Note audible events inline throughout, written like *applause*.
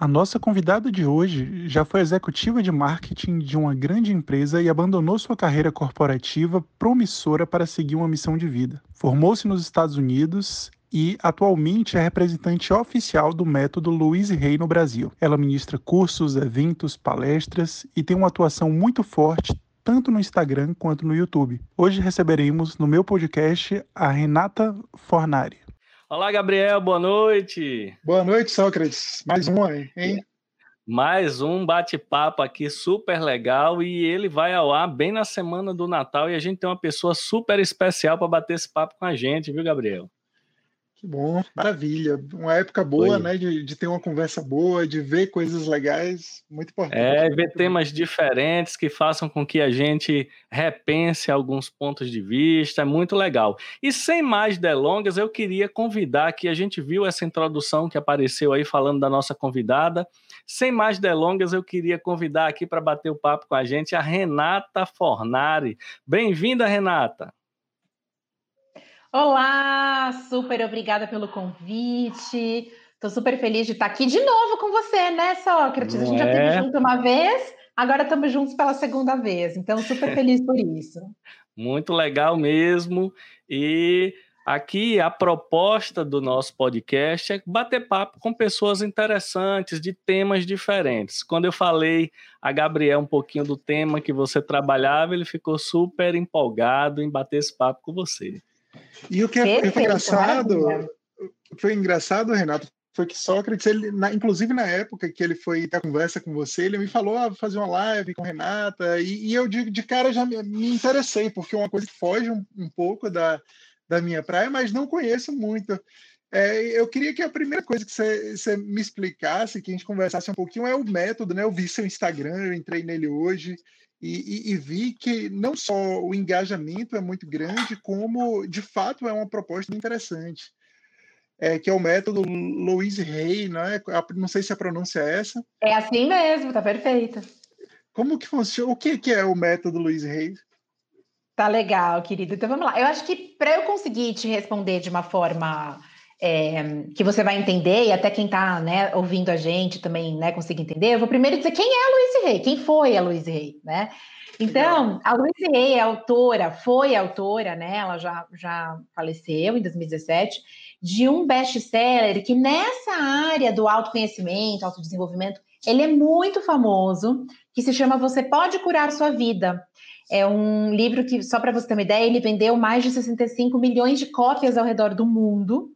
A nossa convidada de hoje já foi executiva de marketing de uma grande empresa e abandonou sua carreira corporativa promissora para seguir uma missão de vida. Formou-se nos Estados Unidos e atualmente é representante oficial do método Louise Hay no Brasil. Ela ministra cursos, eventos, palestras e tem uma atuação muito forte tanto no Instagram quanto no YouTube. Hoje receberemos no meu podcast a Renata Fornari. Olá, Gabriel, boa noite. Boa noite, Sócrates. Mais um aí, hein? Mais um bate-papo aqui super legal e ele vai ao ar bem na semana do Natal e a gente tem uma pessoa super especial para bater esse papo com a gente, viu, Gabriel? Que bom, maravilha. Uma época boa, né? De, de ter uma conversa boa, de ver coisas legais, muito importante. É, ver temas diferentes que façam com que a gente repense alguns pontos de vista, é muito legal. E sem mais delongas, eu queria convidar que a gente viu essa introdução que apareceu aí falando da nossa convidada. Sem mais delongas, eu queria convidar aqui para bater o papo com a gente a Renata Fornari. Bem-vinda, Renata. Olá, super obrigada pelo convite. Estou super feliz de estar aqui de novo com você, né, Sócrates? Não a gente é? já esteve junto uma vez, agora estamos juntos pela segunda vez. Então, super feliz por isso. *laughs* Muito legal mesmo. E aqui a proposta do nosso podcast é bater papo com pessoas interessantes, de temas diferentes. Quando eu falei a Gabriel um pouquinho do tema que você trabalhava, ele ficou super empolgado em bater esse papo com você. E o que é, foi engraçado, foi engraçado, Renato, foi que Sócrates, ele, na, inclusive na época que ele foi ter conversa com você, ele me falou ah, fazer uma live com Renata, e, e eu de, de, cara já me, me, interessei, porque é uma coisa que foge um, um, pouco da, da minha praia, mas não conheço muito. É, eu queria que a primeira coisa que você, você me explicasse, que a gente conversasse um pouquinho, é o método, né? Eu vi seu Instagram, eu entrei nele hoje, e, e, e, vi que não só o engajamento é muito grande, como de fato é uma proposta interessante. É, que é o método Louise Hay, né? não sei se a pronúncia é essa. É assim mesmo, tá perfeito. Como que funciona? O que, que é o método Louise Hay? Tá legal, querido. Então vamos lá. Eu acho que para eu conseguir te responder de uma forma é, que você vai entender, e até quem está né, ouvindo a gente também né, consiga entender, eu vou primeiro dizer quem é a Louise Hay, quem foi a Louise Hay, né? Então, a Louise Hay é autora, foi autora, né? Ela já, já faleceu em 2017, de um best-seller que nessa área do autoconhecimento, autodesenvolvimento, ele é muito famoso, que se chama Você Pode Curar Sua Vida. É um livro que, só para você ter uma ideia, ele vendeu mais de 65 milhões de cópias ao redor do mundo.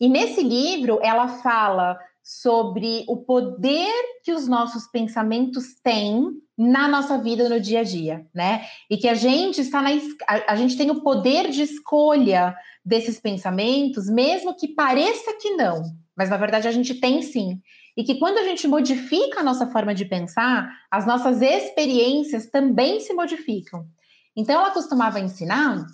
E nesse livro, ela fala sobre o poder que os nossos pensamentos têm na nossa vida no dia a dia, né? E que a gente está na a, gente tem o poder de escolha desses pensamentos, mesmo que pareça que não, mas na verdade a gente tem sim. E que quando a gente modifica a nossa forma de pensar, as nossas experiências também se modificam. Então ela costumava ensinar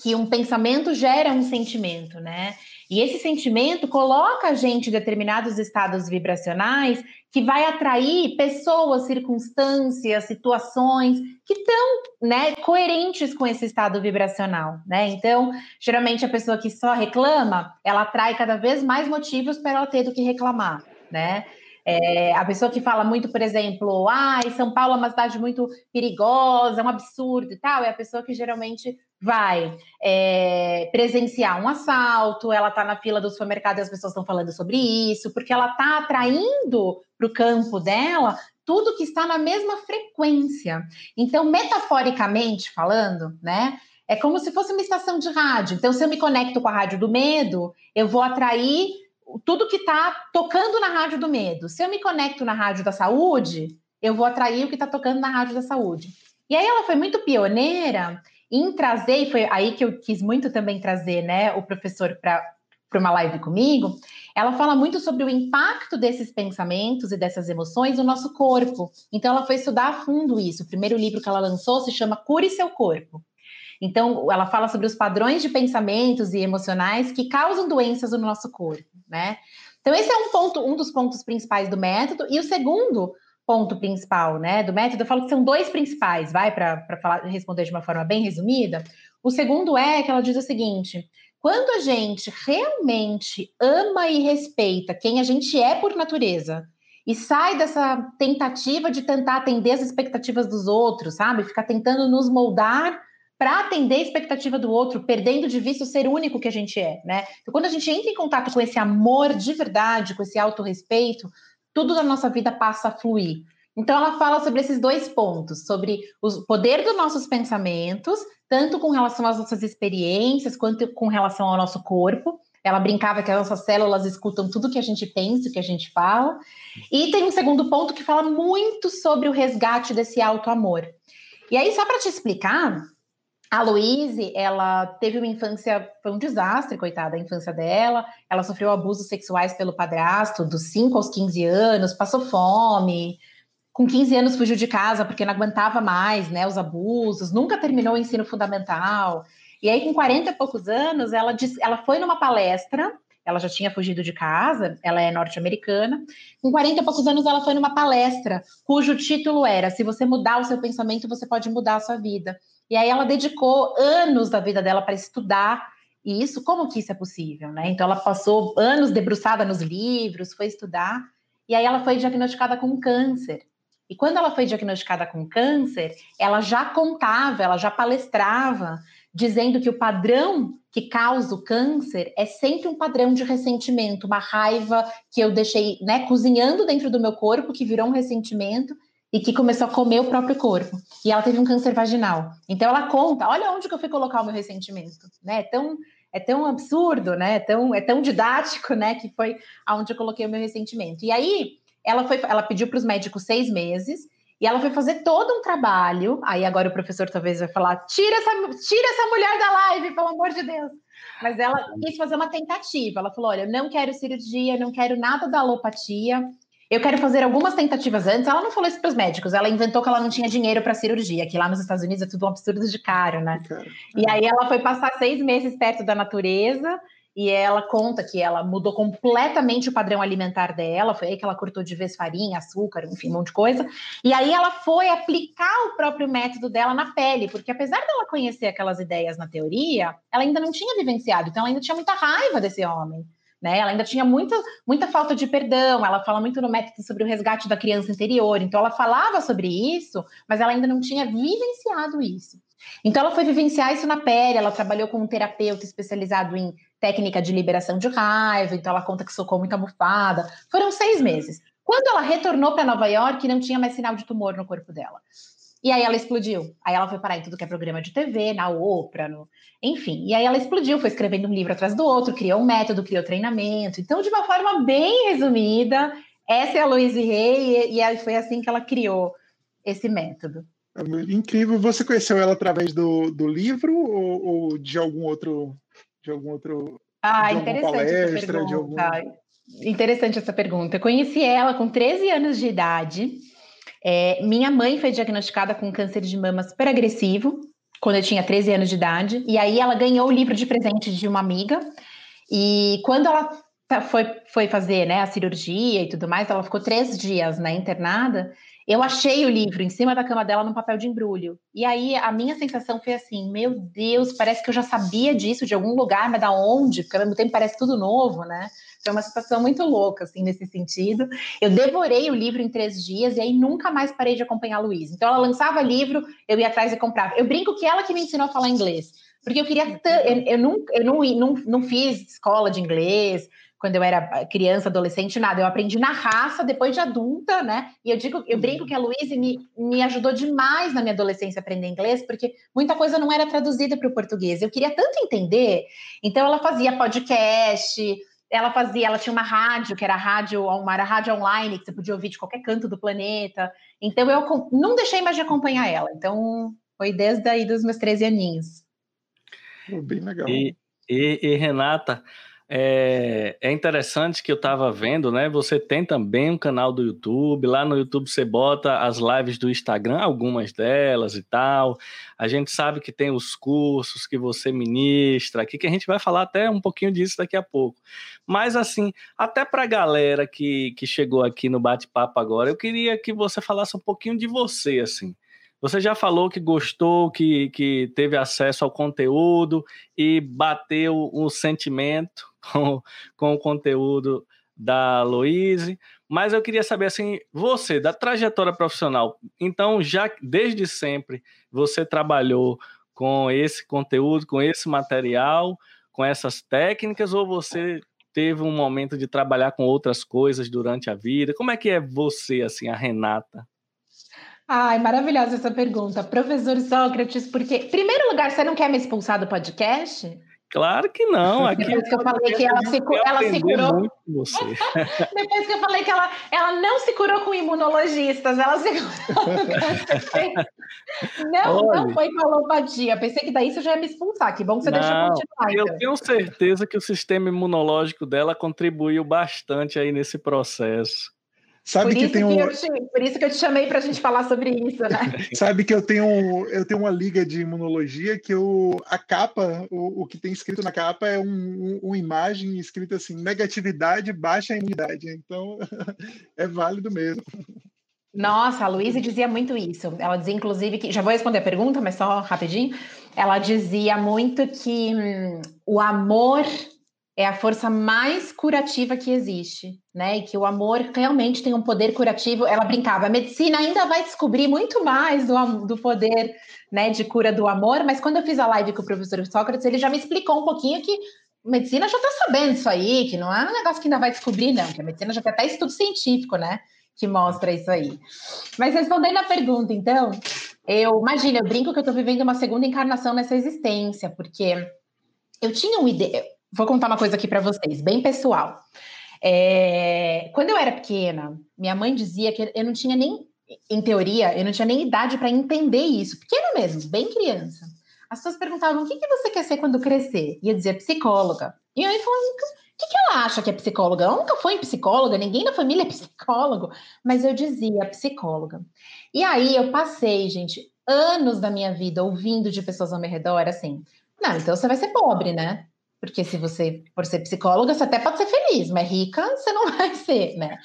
que um pensamento gera um sentimento, né? E esse sentimento coloca a gente em determinados estados vibracionais que vai atrair pessoas, circunstâncias, situações que estão né, coerentes com esse estado vibracional. Né? Então, geralmente a pessoa que só reclama, ela atrai cada vez mais motivos para ela ter do que reclamar. Né? É, a pessoa que fala muito, por exemplo, ah, São Paulo é uma cidade muito perigosa, é um absurdo e tal, é a pessoa que geralmente vai é, presenciar um assalto, ela está na fila do supermercado e as pessoas estão falando sobre isso, porque ela está atraindo para o campo dela tudo que está na mesma frequência. Então, metaforicamente falando, né? É como se fosse uma estação de rádio. Então, se eu me conecto com a rádio do medo, eu vou atrair tudo que está tocando na rádio do medo. Se eu me conecto na rádio da saúde, eu vou atrair o que está tocando na rádio da saúde. E aí ela foi muito pioneira em trazer, e foi aí que eu quis muito também trazer né, o professor para uma live comigo. Ela fala muito sobre o impacto desses pensamentos e dessas emoções no nosso corpo. Então ela foi estudar a fundo isso. O primeiro livro que ela lançou se chama Cure Seu Corpo. Então, ela fala sobre os padrões de pensamentos e emocionais que causam doenças no nosso corpo, né? Então, esse é um ponto, um dos pontos principais do método. E o segundo ponto principal, né, do método, eu falo que são dois principais, vai, para responder de uma forma bem resumida. O segundo é que ela diz o seguinte: quando a gente realmente ama e respeita quem a gente é por natureza, e sai dessa tentativa de tentar atender as expectativas dos outros, sabe? Ficar tentando nos moldar para atender a expectativa do outro, perdendo de vista o ser único que a gente é, né? Então, quando a gente entra em contato com esse amor de verdade, com esse autorrespeito, tudo na nossa vida passa a fluir. Então, ela fala sobre esses dois pontos, sobre o poder dos nossos pensamentos, tanto com relação às nossas experiências, quanto com relação ao nosso corpo. Ela brincava que as nossas células escutam tudo que a gente pensa, o que a gente fala. E tem um segundo ponto que fala muito sobre o resgate desse auto-amor. E aí, só para te explicar, a Louise, ela teve uma infância, foi um desastre, coitada, a infância dela. Ela sofreu abusos sexuais pelo padrasto dos 5 aos 15 anos, passou fome. Com 15 anos fugiu de casa porque não aguentava mais, né, os abusos, nunca terminou o ensino fundamental. E aí, com 40 e poucos anos, ela, disse, ela foi numa palestra, ela já tinha fugido de casa, ela é norte-americana. Com 40 e poucos anos, ela foi numa palestra cujo título era: Se você mudar o seu pensamento, você pode mudar a sua vida. E aí ela dedicou anos da vida dela para estudar isso, como que isso é possível, né? Então ela passou anos debruçada nos livros, foi estudar, e aí ela foi diagnosticada com câncer. E quando ela foi diagnosticada com câncer, ela já contava, ela já palestrava, dizendo que o padrão que causa o câncer é sempre um padrão de ressentimento, uma raiva que eu deixei, né, cozinhando dentro do meu corpo, que virou um ressentimento, e que começou a comer o próprio corpo. E ela teve um câncer vaginal. Então ela conta, olha onde que eu fui colocar o meu ressentimento, né? É tão é tão absurdo, né? É tão é tão didático, né, que foi aonde eu coloquei o meu ressentimento. E aí ela foi ela pediu para os médicos seis meses e ela foi fazer todo um trabalho. Aí agora o professor talvez vai falar: tira essa, tira essa mulher da live, pelo amor de Deus. Mas ela quis fazer uma tentativa. Ela falou: olha, não quero cirurgia, não quero nada da alopatia. Eu quero fazer algumas tentativas antes. Ela não falou isso para os médicos, ela inventou que ela não tinha dinheiro para cirurgia, que lá nos Estados Unidos é tudo um absurdo de caro, né? E aí ela foi passar seis meses perto da natureza e ela conta que ela mudou completamente o padrão alimentar dela, foi aí que ela cortou de vez farinha, açúcar, enfim, um monte de coisa. E aí ela foi aplicar o próprio método dela na pele, porque apesar dela conhecer aquelas ideias na teoria, ela ainda não tinha vivenciado, então ela ainda tinha muita raiva desse homem. Né? Ela ainda tinha muita, muita falta de perdão, ela fala muito no método sobre o resgate da criança interior, então ela falava sobre isso, mas ela ainda não tinha vivenciado isso. Então ela foi vivenciar isso na pele, ela trabalhou com um terapeuta especializado em técnica de liberação de raiva, então ela conta que socou muita almofada. Foram seis meses. Quando ela retornou para Nova York, não tinha mais sinal de tumor no corpo dela. E aí ela explodiu. Aí ela foi parar em tudo que é programa de TV, na Oprah, no... enfim. E aí ela explodiu, foi escrevendo um livro atrás do outro, criou um método, criou treinamento. Então, de uma forma bem resumida, essa é a Louise Hay, e, e foi assim que ela criou esse método. Incrível. Você conheceu ela através do, do livro ou, ou de algum outro. De algum outro. Ah, interessante palestra, essa pergunta. Algum... Interessante essa pergunta. Eu conheci ela com 13 anos de idade. É, minha mãe foi diagnosticada com câncer de mama super agressivo quando eu tinha 13 anos de idade. E aí ela ganhou o livro de presente de uma amiga. E quando ela foi, foi fazer né, a cirurgia e tudo mais, ela ficou três dias né, internada. Eu achei o livro em cima da cama dela num papel de embrulho. E aí a minha sensação foi assim: meu Deus, parece que eu já sabia disso de algum lugar, mas da onde? Porque ao mesmo tempo parece tudo novo, né? Foi uma situação muito louca, assim, nesse sentido. Eu devorei o livro em três dias e aí nunca mais parei de acompanhar a Luísa. Então, ela lançava livro, eu ia atrás e comprava. Eu brinco que ela que me ensinou a falar inglês. Porque eu queria. Eu, eu, não, eu não, não, não fiz escola de inglês, quando eu era criança, adolescente, nada. Eu aprendi na raça depois de adulta, né? E eu digo, eu brinco que a Luísa me, me ajudou demais na minha adolescência a aprender inglês, porque muita coisa não era traduzida para o português. Eu queria tanto entender. Então ela fazia podcast, ela fazia, ela tinha uma rádio, que era rádio, uma era rádio online, que você podia ouvir de qualquer canto do planeta. Então eu não deixei mais de acompanhar ela. Então foi desde aí dos meus 13 aninhos. Bem legal. E, e, e Renata, é, é interessante que eu estava vendo, né? Você tem também um canal do YouTube. Lá no YouTube você bota as lives do Instagram, algumas delas e tal. A gente sabe que tem os cursos que você ministra aqui, que a gente vai falar até um pouquinho disso daqui a pouco. Mas, assim, até para a galera que, que chegou aqui no bate-papo agora, eu queria que você falasse um pouquinho de você, assim. Você já falou que gostou, que, que teve acesso ao conteúdo e bateu o sentimento com, com o conteúdo da Louise, mas eu queria saber assim, você, da trajetória profissional, então já desde sempre você trabalhou com esse conteúdo, com esse material, com essas técnicas, ou você teve um momento de trabalhar com outras coisas durante a vida? Como é que é você, assim, a Renata? Ai, maravilhosa essa pergunta. Professor Sócrates, porque, primeiro lugar, você não quer me expulsar do podcast? Claro que não. Aqui Depois que eu falei que ela se, ela se curou. *laughs* Depois que eu falei que ela, ela não se curou com imunologistas, ela se curou. *laughs* não, Olha, não foi com alopatia. Pensei que daí você já ia me expulsar. Que bom que você não, deixou continuar. Eu então. tenho certeza que o sistema imunológico dela contribuiu bastante aí nesse processo. Sabe por que tem um... Por isso que eu te chamei para a gente falar sobre isso, né? *laughs* Sabe que eu tenho, eu tenho uma liga de imunologia que eu, a capa, o, o que tem escrito na capa é um, um, uma imagem escrita assim, negatividade, baixa imunidade. Então, *laughs* é válido mesmo. Nossa, a Luísa dizia muito isso. Ela dizia, inclusive, que. Já vou responder a pergunta, mas só rapidinho. Ela dizia muito que hum, o amor é a força mais curativa que existe, né? E que o amor realmente tem um poder curativo. Ela brincava, a medicina ainda vai descobrir muito mais do, do poder né, de cura do amor, mas quando eu fiz a live com o professor Sócrates, ele já me explicou um pouquinho que a medicina já está sabendo isso aí, que não é um negócio que ainda vai descobrir, não, que a medicina já tem até estudo científico, né? Que mostra isso aí. Mas respondendo a pergunta, então, eu imagino, eu brinco que eu estou vivendo uma segunda encarnação nessa existência, porque eu tinha uma ideia vou contar uma coisa aqui para vocês, bem pessoal. É, quando eu era pequena, minha mãe dizia que eu não tinha nem, em teoria, eu não tinha nem idade para entender isso. Pequena mesmo, bem criança. As pessoas perguntavam: o que, que você quer ser quando crescer? E eu dizia psicóloga. E aí falou: o que, que ela acha que é psicóloga? Ela nunca foi psicóloga, ninguém na família é psicólogo. Mas eu dizia psicóloga. E aí eu passei, gente, anos da minha vida ouvindo de pessoas ao meu redor assim: não, então você vai ser pobre, né? Porque se você for ser psicóloga, você até pode ser feliz, mas rica você não *laughs* vai ser, né?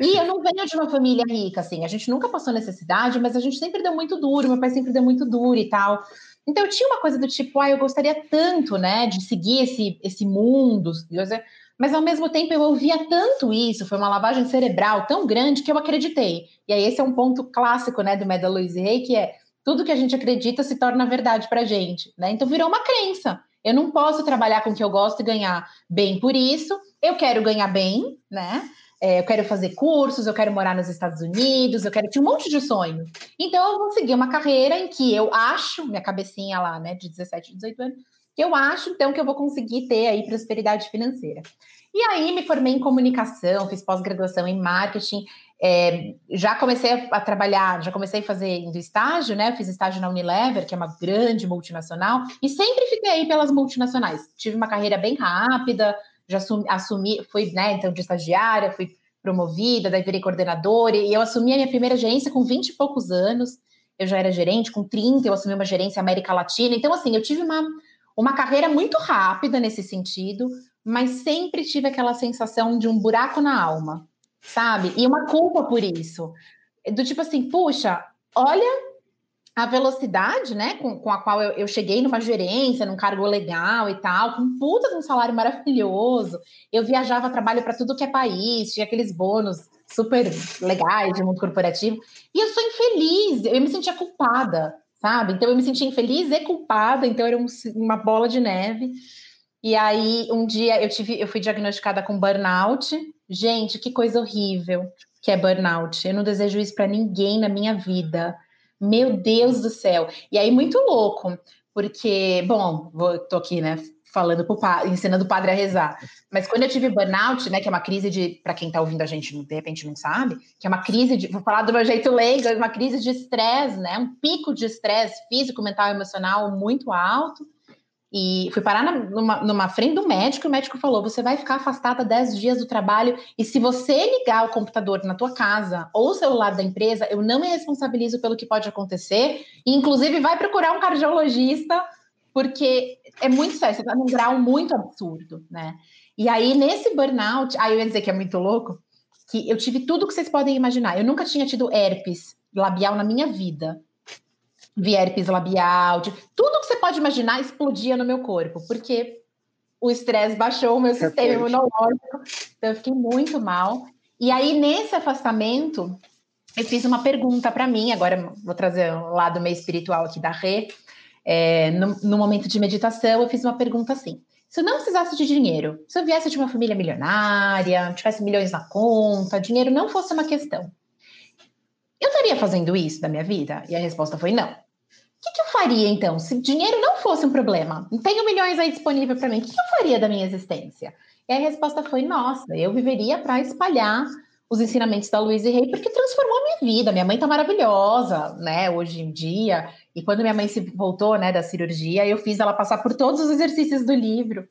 E eu não venho de uma família rica, assim, a gente nunca passou necessidade, mas a gente sempre deu muito duro, meu pai sempre deu muito duro e tal. Então eu tinha uma coisa do tipo, ah, eu gostaria tanto, né, de seguir esse, esse mundo, mas ao mesmo tempo eu ouvia tanto isso, foi uma lavagem cerebral tão grande que eu acreditei. E aí esse é um ponto clássico, né, do Meda Louise Hay, que é tudo que a gente acredita se torna verdade pra gente, né? Então virou uma crença. Eu não posso trabalhar com o que eu gosto e ganhar bem por isso. Eu quero ganhar bem, né? É, eu quero fazer cursos, eu quero morar nos Estados Unidos, eu quero ter um monte de sonho. Então, eu vou seguir uma carreira em que eu acho, minha cabecinha lá, né, de 17, 18 anos, que eu acho, então, que eu vou conseguir ter aí prosperidade financeira. E aí, me formei em comunicação, fiz pós-graduação em marketing, é, já comecei a, trabalhar, já comecei indo estágio, né? Fiz estágio na Unilever, que é uma grande multinacional, e sempre fiquei aí pelas multinacionais. Tive uma carreira bem rápida, já assumi, assumi fui, né, então, de estagiária, fui promovida, daí virei coordenadora, e eu assumi a minha primeira gerência com 20 e poucos anos. Eu já era gerente, com 30 eu assumi uma gerência América Latina. Então, assim, eu tive uma, uma carreira muito rápida nesse sentido, mas sempre tive aquela sensação de um buraco na alma sabe? E uma culpa por isso. Do tipo assim, puxa, olha a velocidade, né, com, com a qual eu, eu, cheguei numa gerência, num cargo legal e tal, com puta de um salário maravilhoso. Eu viajava trabalho para tudo que é país, tinha aqueles bônus super legais de mundo corporativo. E eu sou infeliz, eu me sentia culpada, sabe? Então eu me sentia infeliz e culpada, então era um, uma bola de neve. E aí um dia eu tive, eu fui diagnosticada com burnout, Gente, que coisa horrível que é burnout. Eu não desejo isso para ninguém na minha vida. Meu Deus do céu. E aí, muito louco, porque, bom, vou, tô aqui, né, falando pro padre, ensinando o padre a rezar. Mas quando eu tive burnout, né, que é uma crise de, para quem tá ouvindo a gente, de repente não sabe, que é uma crise de, vou falar do meu jeito leigo, é uma crise de estresse, né, um pico de estresse físico, mental emocional muito alto. E fui parar na, numa, numa frente do médico, e o médico falou: você vai ficar afastada 10 dias do trabalho, e se você ligar o computador na tua casa ou o celular da empresa, eu não me responsabilizo pelo que pode acontecer, e inclusive vai procurar um cardiologista, porque é muito sério, você está num grau muito absurdo, né? E aí, nesse burnout, aí eu ia dizer que é muito louco, que eu tive tudo que vocês podem imaginar. Eu nunca tinha tido herpes labial na minha vida via herpes labial, de, tudo que você pode imaginar explodia no meu corpo, porque o estresse baixou o meu sistema imunológico, então eu fiquei muito mal. E aí, nesse afastamento, eu fiz uma pergunta para mim, agora vou trazer um lado meio espiritual aqui da Rê. É, no, no momento de meditação, eu fiz uma pergunta assim: se eu não precisasse de dinheiro, se eu viesse de uma família milionária, tivesse milhões na conta, dinheiro não fosse uma questão, eu estaria fazendo isso da minha vida? E a resposta foi não. Que, que eu faria então? Se dinheiro não fosse um problema, tenho milhões aí disponível para mim, o que, que eu faria da minha existência? E a resposta foi: nossa, eu viveria para espalhar os ensinamentos da Louise Rey, porque transformou a minha vida. Minha mãe tá maravilhosa, né, hoje em dia. E quando minha mãe se voltou, né, da cirurgia, eu fiz ela passar por todos os exercícios do livro.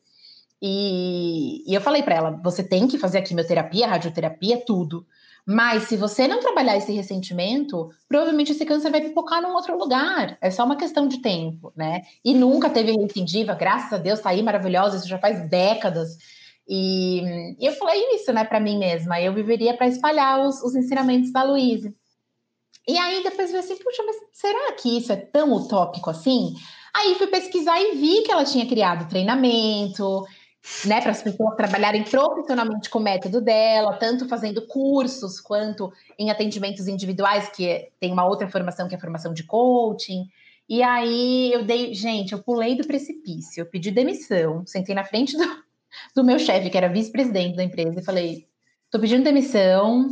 E, e eu falei para ela: você tem que fazer a quimioterapia, a radioterapia, tudo. Mas se você não trabalhar esse ressentimento, provavelmente esse câncer vai pipocar num outro lugar. É só uma questão de tempo, né? E nunca teve recidiva, graças a Deus, tá aí maravilhosa, isso já faz décadas. E, e eu falei isso, né, para mim mesma. Eu viveria para espalhar os, os, ensinamentos da Luísa. E aí depois eu assim, puxa, mas será que isso é tão utópico assim? Aí fui pesquisar e vi que ela tinha criado treinamento, né, para as pessoas trabalharem profissionalmente com o método dela, tanto fazendo cursos quanto em atendimentos individuais, que tem uma outra formação que é a formação de coaching. E aí eu dei, gente, eu pulei do precipício, eu pedi demissão, sentei na frente do, do meu chefe, que era vice-presidente da empresa, e falei: tô pedindo demissão.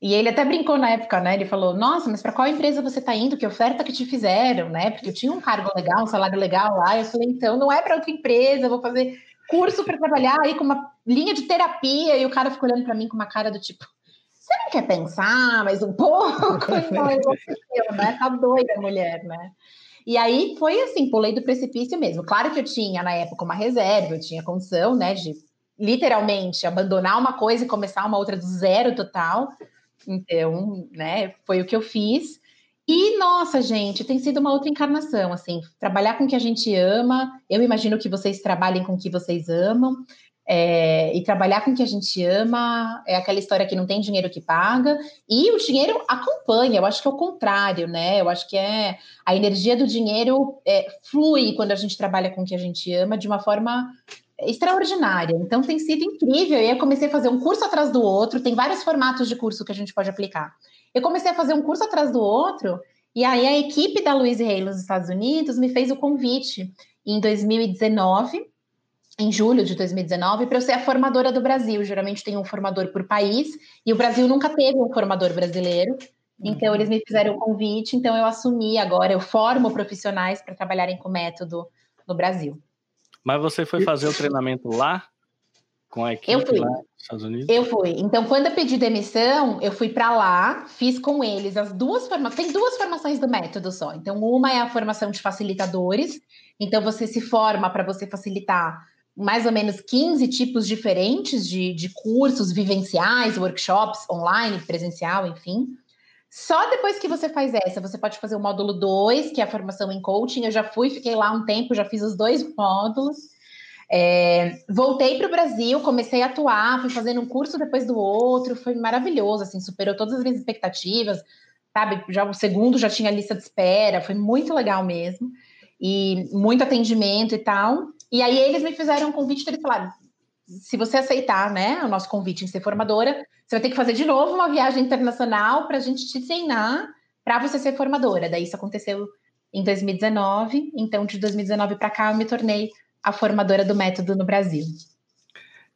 E ele até brincou na época, né? Ele falou: Nossa, mas para qual empresa você está indo? Que oferta que te fizeram, né? Porque eu tinha um cargo legal, um salário legal lá. Eu falei: Então, não é para outra empresa, eu vou fazer curso para trabalhar aí com uma linha de terapia. E o cara ficou olhando para mim com uma cara do tipo: Você não quer pensar mais um pouco? *laughs* não, eu, né? Tá doida a mulher, né? E aí foi assim, pulei do precipício mesmo. Claro que eu tinha na época uma reserva, eu tinha condição, né, de literalmente abandonar uma coisa e começar uma outra do zero total. Então, né, foi o que eu fiz. E nossa, gente, tem sido uma outra encarnação, assim, trabalhar com o que a gente ama. Eu imagino que vocês trabalhem com o que vocês amam. É, e trabalhar com o que a gente ama é aquela história que não tem dinheiro que paga e o dinheiro acompanha. Eu acho que é o contrário, né? Eu acho que é a energia do dinheiro é, flui quando a gente trabalha com o que a gente ama de uma forma extraordinária. Então tem sido incrível. E eu comecei a fazer um curso atrás do outro. Tem vários formatos de curso que a gente pode aplicar. Eu comecei a fazer um curso atrás do outro. E aí a equipe da Louise Hay nos Estados Unidos me fez o convite em 2019 em julho de 2019 para eu ser a formadora do Brasil. Geralmente tem um formador por país e o Brasil nunca teve um formador brasileiro. Então eles me fizeram o convite, então eu assumi agora, eu formo profissionais para trabalharem com método no Brasil. Mas você foi fazer o treinamento lá com a equipe eu fui. lá nos Estados Unidos? Eu fui. Então, quando eu pedi demissão, eu fui para lá, fiz com eles as duas formações. Tem duas formações do método só. Então, uma é a formação de facilitadores. Então, você se forma para você facilitar mais ou menos 15 tipos diferentes de, de cursos vivenciais, workshops online, presencial, enfim. Só depois que você faz essa, você pode fazer o módulo 2, que é a formação em coaching. Eu já fui, fiquei lá um tempo, já fiz os dois *laughs* módulos. É, voltei para o Brasil, comecei a atuar, fui fazendo um curso depois do outro, foi maravilhoso, assim, superou todas as minhas expectativas, sabe? Já o segundo já tinha lista de espera, foi muito legal mesmo, e muito atendimento e tal. E aí eles me fizeram um convite, eles falaram: se você aceitar, né, o nosso convite em ser formadora, você vai ter que fazer de novo uma viagem internacional para a gente te treinar para você ser formadora. Daí isso aconteceu em 2019, então de 2019 para cá eu me tornei a formadora do método no Brasil.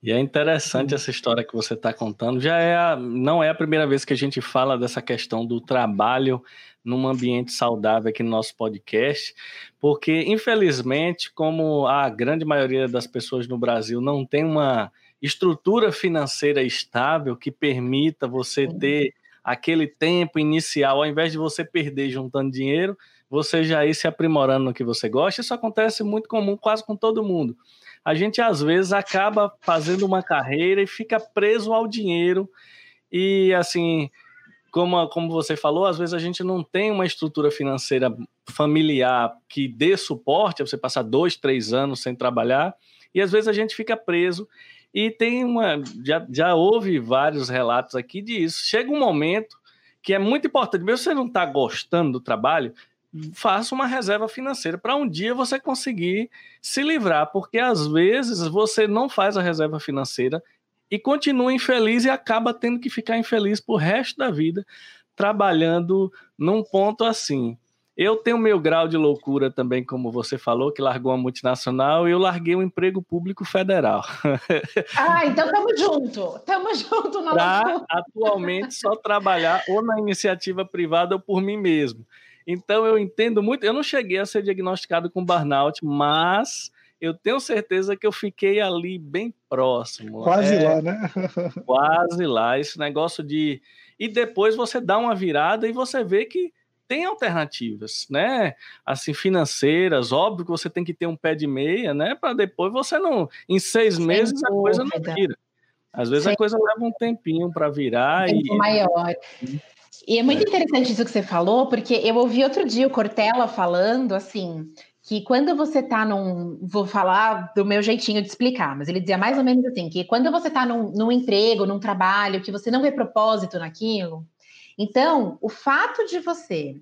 E é interessante essa história que você está contando. Já é a, não é a primeira vez que a gente fala dessa questão do trabalho num ambiente saudável aqui no nosso podcast, porque infelizmente, como a grande maioria das pessoas no Brasil não tem uma estrutura financeira estável que permita você ter aquele tempo inicial, ao invés de você perder juntando dinheiro, você já ir se aprimorando no que você gosta. Isso acontece muito comum, quase com todo mundo a gente às vezes acaba fazendo uma carreira e fica preso ao dinheiro. E assim, como, como você falou, às vezes a gente não tem uma estrutura financeira familiar que dê suporte a você passar dois, três anos sem trabalhar, e às vezes a gente fica preso. E tem uma. Já, já houve vários relatos aqui disso. Chega um momento que é muito importante, mesmo você não está gostando do trabalho, faça uma reserva financeira para um dia você conseguir se livrar, porque às vezes você não faz a reserva financeira e continua infeliz e acaba tendo que ficar infeliz por resto da vida trabalhando num ponto assim. Eu tenho meu grau de loucura também, como você falou, que largou uma multinacional, e eu larguei um emprego público federal. *laughs* Ah, então estamos junto. Estamos junto na pra, atualmente só trabalhar ou na iniciativa privada ou por mim mesmo. Então eu entendo muito. Eu não cheguei a ser diagnosticado com burnout, mas eu tenho certeza que eu fiquei ali bem próximo. Quase é, lá, né? *laughs* *laughs* quase lá. Esse negócio de. E depois você dá uma virada e você vê que tem alternativas, né? Assim, financeiras, óbvio que você tem que ter um pé de meia, né? Para depois você não. Em seis Sem meses dúvida. a coisa não vira. Às vezes Sem a coisa leva um tempinho para virar. Um tempo e... maior. E é muito interessante isso que você falou, porque eu ouvi outro dia o Cortella falando assim. Que quando você está num. Vou falar do meu jeitinho de explicar, mas ele dizia mais ou menos assim: que quando você está num, num emprego, num trabalho, que você não vê propósito naquilo, então, o fato de você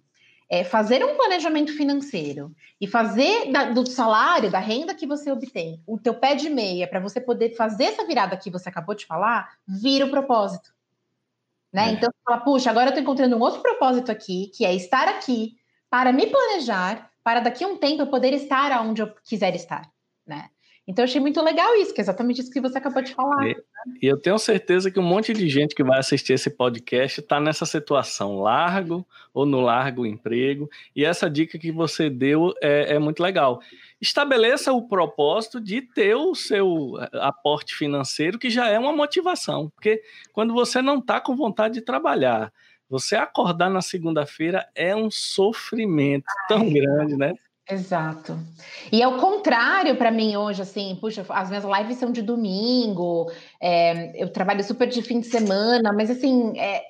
é, fazer um planejamento financeiro e fazer da, do salário, da renda que você obtém, o teu pé de meia para você poder fazer essa virada que você acabou de falar, vira o propósito. Né? É. Então, você fala, puxa, agora eu estou encontrando um outro propósito aqui, que é estar aqui para me planejar, para daqui a um tempo eu poder estar aonde eu quiser estar. Né? Então, eu achei muito legal isso, que é exatamente isso que você acabou de falar. E, e eu tenho certeza que um monte de gente que vai assistir esse podcast está nessa situação, largo ou no largo emprego. E essa dica que você deu é, é muito legal. Estabeleça o propósito de ter o seu aporte financeiro, que já é uma motivação. Porque quando você não está com vontade de trabalhar, você acordar na segunda-feira é um sofrimento tão grande, né? Exato. E ao contrário para mim hoje, assim, puxa, as minhas lives são de domingo, é, eu trabalho super de fim de semana, mas assim, é,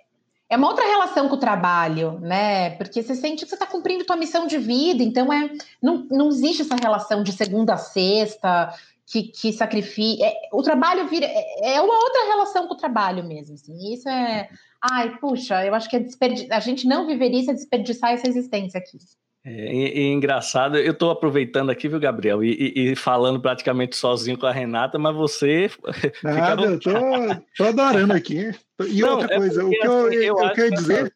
é uma outra relação com o trabalho, né? Porque você sente que você está cumprindo tua missão de vida, então é, não, não existe essa relação de segunda a sexta, que, que sacrifica. É, o trabalho vira. É, é uma outra relação com o trabalho mesmo. Assim, isso é. Ai, puxa, eu acho que é desperdi... a gente não viveria isso é desperdiçar essa existência aqui. É, e, e engraçado, eu estou aproveitando aqui, viu, Gabriel, e, e, e, falando praticamente sozinho com a Renata, mas você. *laughs* Nada, eu tô, tô adorando aqui. E Não, outra é coisa, o que eu, assim, eu, eu quero dizer.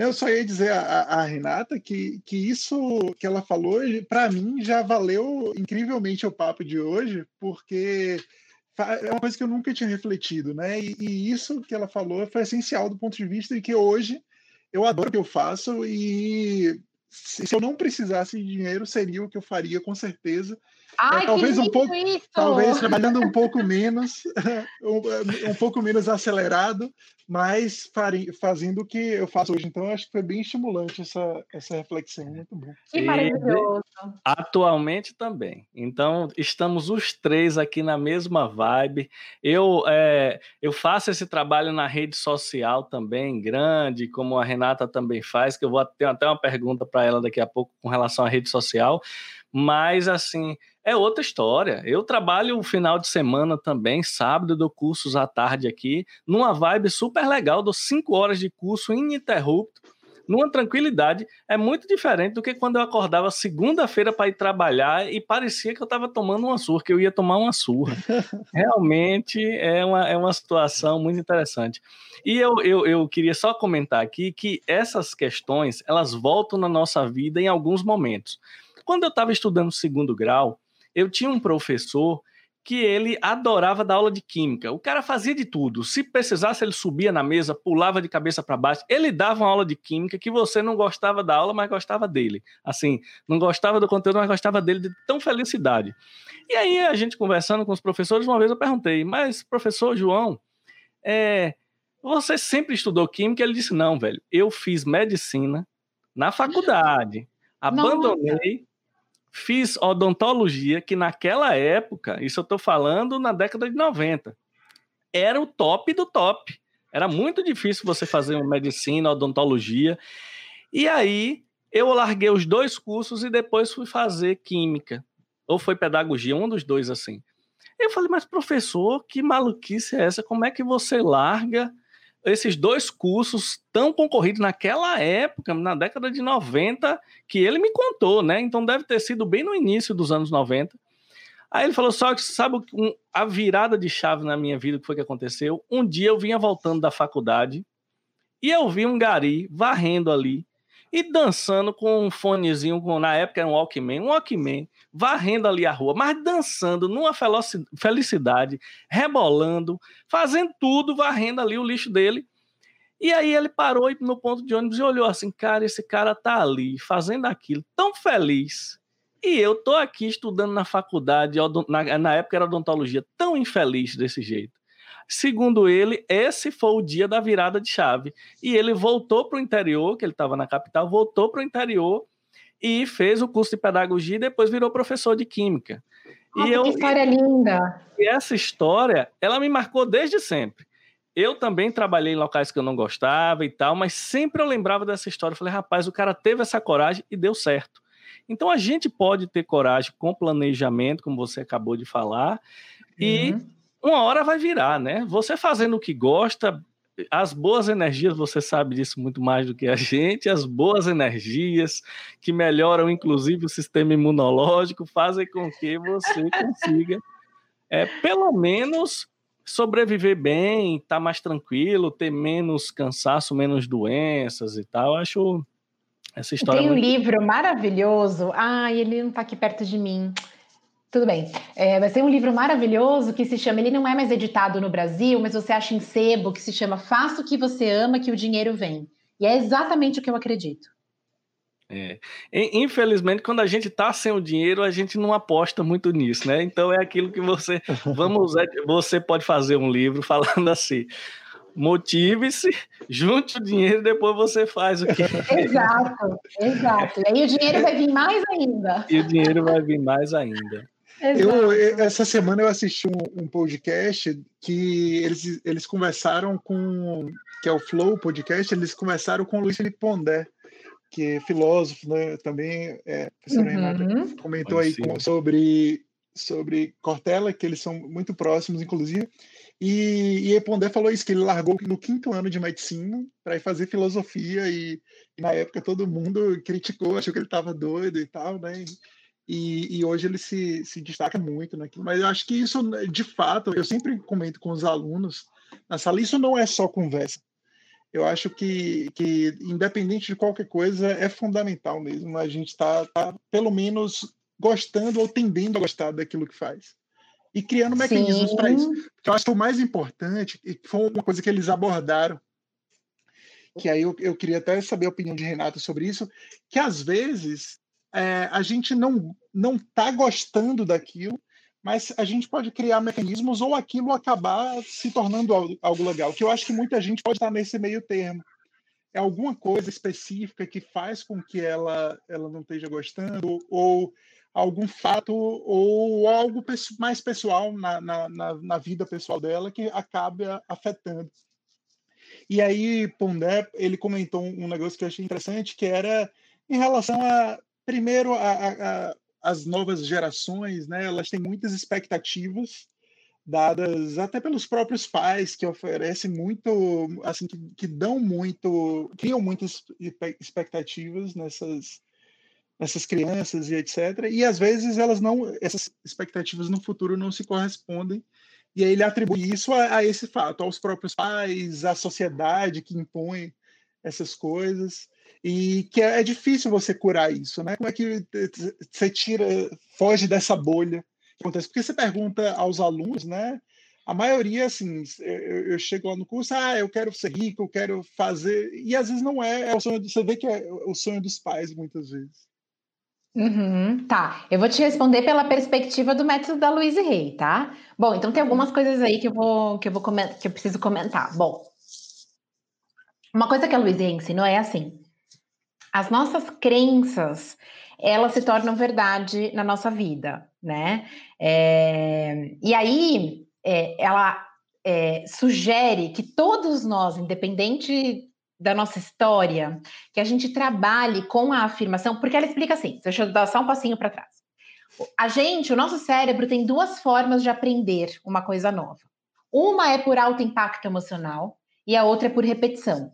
Eu só ia dizer a, a, Renata que, que isso que ela falou, para mim, já valeu incrivelmente o papo de hoje, porque é uma coisa que eu nunca tinha refletido, né? E, e, isso que ela falou foi essencial do ponto de vista de que hoje eu adoro o que eu faço e se eu não precisasse de dinheiro, seria o que eu faria com certeza. Ai, é, talvez um pouco, isso! talvez trabalhando um pouco menos, *laughs* um, um, pouco menos acelerado, mas fazendo o que eu faço hoje. Então, acho que foi bem estimulante essa, essa reflexão, muito bom. Que maravilhoso! atualmente também. Então, estamos os três aqui na mesma vibe. Eu, é, eu faço esse trabalho na rede social também, grande, como a Renata também faz, que eu vou ter até uma pergunta para ela daqui a pouco com relação à rede social. Mas, assim, é outra história. Eu trabalho o final de semana também, sábado, dou cursos à tarde aqui, numa vibe super legal, dou cinco horas de curso ininterrupto, numa tranquilidade. É muito diferente do que quando eu acordava segunda-feira para ir trabalhar e parecia que eu estava tomando uma surra, que eu ia tomar uma surra. *laughs* Realmente é uma, é uma situação muito interessante. E eu, eu, eu queria só comentar aqui que essas questões, elas voltam na nossa vida em alguns momentos. Quando eu estava estudando segundo grau, eu tinha um professor que ele adorava dar aula de química. O cara fazia de tudo. Se precisasse, ele subia na mesa, pulava de cabeça para baixo. Ele dava uma aula de química que você não gostava da aula, mas gostava dele. Assim, não gostava do conteúdo, mas gostava dele de tão felicidade. E aí, a gente conversando com os professores, uma vez eu perguntei, mas professor João, é, você sempre estudou química? Ele disse, não, velho, eu fiz medicina na faculdade, abandonei, Fiz odontologia, que naquela época, isso eu estou falando na década de 90, era o top do top. Era muito difícil você fazer uma medicina, odontologia. E aí eu larguei os dois cursos e depois fui fazer química. Ou foi pedagogia, um dos dois assim. Eu falei, mas professor, que maluquice é essa? Como é que você larga esses dois cursos tão concorridos naquela época, na década de 90, que ele me contou, né? Então deve ter sido bem no início dos anos 90. Aí ele falou só que sabe um, a virada de chave na minha vida que foi que aconteceu? Um dia eu vinha voltando da faculdade e eu vi um gari varrendo ali e dançando com um fonezinho, com, na época era um Walkman, um Walkman, varrendo ali a rua, mas dançando numa felicidade, rebolando, fazendo tudo, varrendo ali o lixo dele. E aí ele parou no ponto de ônibus e olhou assim, cara, esse cara tá ali, fazendo aquilo, tão feliz. E eu tô aqui estudando na faculdade, na, na época era odontologia, tão infeliz desse jeito. Segundo ele, esse foi o dia da virada de chave. E ele voltou para o interior, que ele estava na capital, voltou para o interior e fez o curso de pedagogia e depois virou professor de química. Nossa, e eu, que história linda! E essa história, ela me marcou desde sempre. Eu também trabalhei em locais que eu não gostava e tal, mas sempre eu lembrava dessa história. Eu falei, rapaz, o cara teve essa coragem e deu certo. Então a gente pode ter coragem com planejamento, como você acabou de falar, uhum. e uma hora vai virar, né? Você fazendo o que gosta, as boas energias, você sabe disso muito mais do que a *laughs* gente, as boas energias que melhoram inclusive o sistema imunológico, fazem com que você consiga, é, pelo menos, sobreviver bem, estar tá mais tranquilo, ter menos cansaço, menos doenças e tal. acho essa história. Tem um muito... livro maravilhoso. Ai, ele não está aqui perto de mim. Tudo bem. É, vai ser um livro maravilhoso que se chama. Ele não é mais editado no Brasil, mas você acha em sebo que se chama Faça o que você ama, que o dinheiro vem. E é exatamente o que eu acredito. É. Infelizmente, quando a gente está sem o dinheiro, a gente não aposta muito nisso, né? Então é aquilo que você. *laughs* Vamos, você pode fazer um livro falando *laughs* assim: motive-se, junte o dinheiro, depois você faz o que. *laughs* Exato, exato. E aí o dinheiro vai vir mais ainda. E o dinheiro vai vir mais ainda. Eu, essa semana eu assisti um, um, podcast que eles, eles conversaram com, que é o Flow Podcast, eles conversaram com o Luiz Felipe Pondé, que é filósofo, né, também, é, professor uhum. Renata comentou aí com, sobre, sobre Cortella, que eles são muito próximos, inclusive, e, e Pondé falou isso, que ele largou no quinto ano de medicina para ir fazer filosofia, e, e, na época todo mundo criticou, achou que ele estava doido e tal, né, e, e, hoje ele se, se destaca muito naquilo. Mas eu acho que isso, de fato, eu sempre comento com os alunos na sala, isso não é só conversa. Eu acho que, que independente de qualquer coisa, é fundamental mesmo a gente estar, tá, tá, pelo menos, gostando ou tendendo a gostar daquilo que faz. E criando mecanismos para isso. Porque eu acho que o mais importante, e foi uma coisa que eles abordaram, que aí eu, eu queria até saber a opinião de Renato sobre isso, que às vezes é, a gente não não está gostando daquilo, mas a gente pode criar mecanismos ou aquilo acabar se tornando algo, algo legal. Que eu acho que muita gente pode estar nesse meio termo. É alguma coisa específica que faz com que ela ela não esteja gostando ou algum fato ou algo mais pessoal na, na, na, vida pessoal dela que acaba afetando. E aí, Pondé, ele comentou um negócio que eu achei interessante, que era em relação a primeiro, a, a, as novas gerações, né, elas têm muitas expectativas dadas até pelos próprios pais que oferecem muito, assim, que, que dão muito, criam muitas expectativas nessas nessas crianças e etc. E às vezes elas não, essas expectativas no futuro não se correspondem. E aí ele atribui isso a, a esse fato, aos próprios pais, à sociedade que impõe essas coisas e que é, é, difícil você curar isso, né? Como é que você tira, foge dessa bolha que acontece? Porque você pergunta aos alunos, né? A maioria, assim, eu, chego lá no curso, ah, eu quero ser rico, eu quero fazer, e às vezes não é, é o sonho, você vê que é o sonho dos pais, muitas vezes. Uhum, tá, eu vou te responder pela perspectiva do método da Luiz Rey, tá? Bom, então tem algumas coisas aí que eu vou que eu vou que eu preciso comentar. Bom, uma coisa que a Rey ensinou é assim: as nossas crenças elas se tornam verdade na nossa vida, né? É, e aí é, ela é, sugere que todos nós, independente da nossa história, que a gente trabalhe com a afirmação, porque ela explica assim, deixa eu dar só um passinho para trás. A gente, o nosso cérebro tem duas formas de aprender uma coisa nova. Uma é por alto impacto emocional e a outra é por repetição.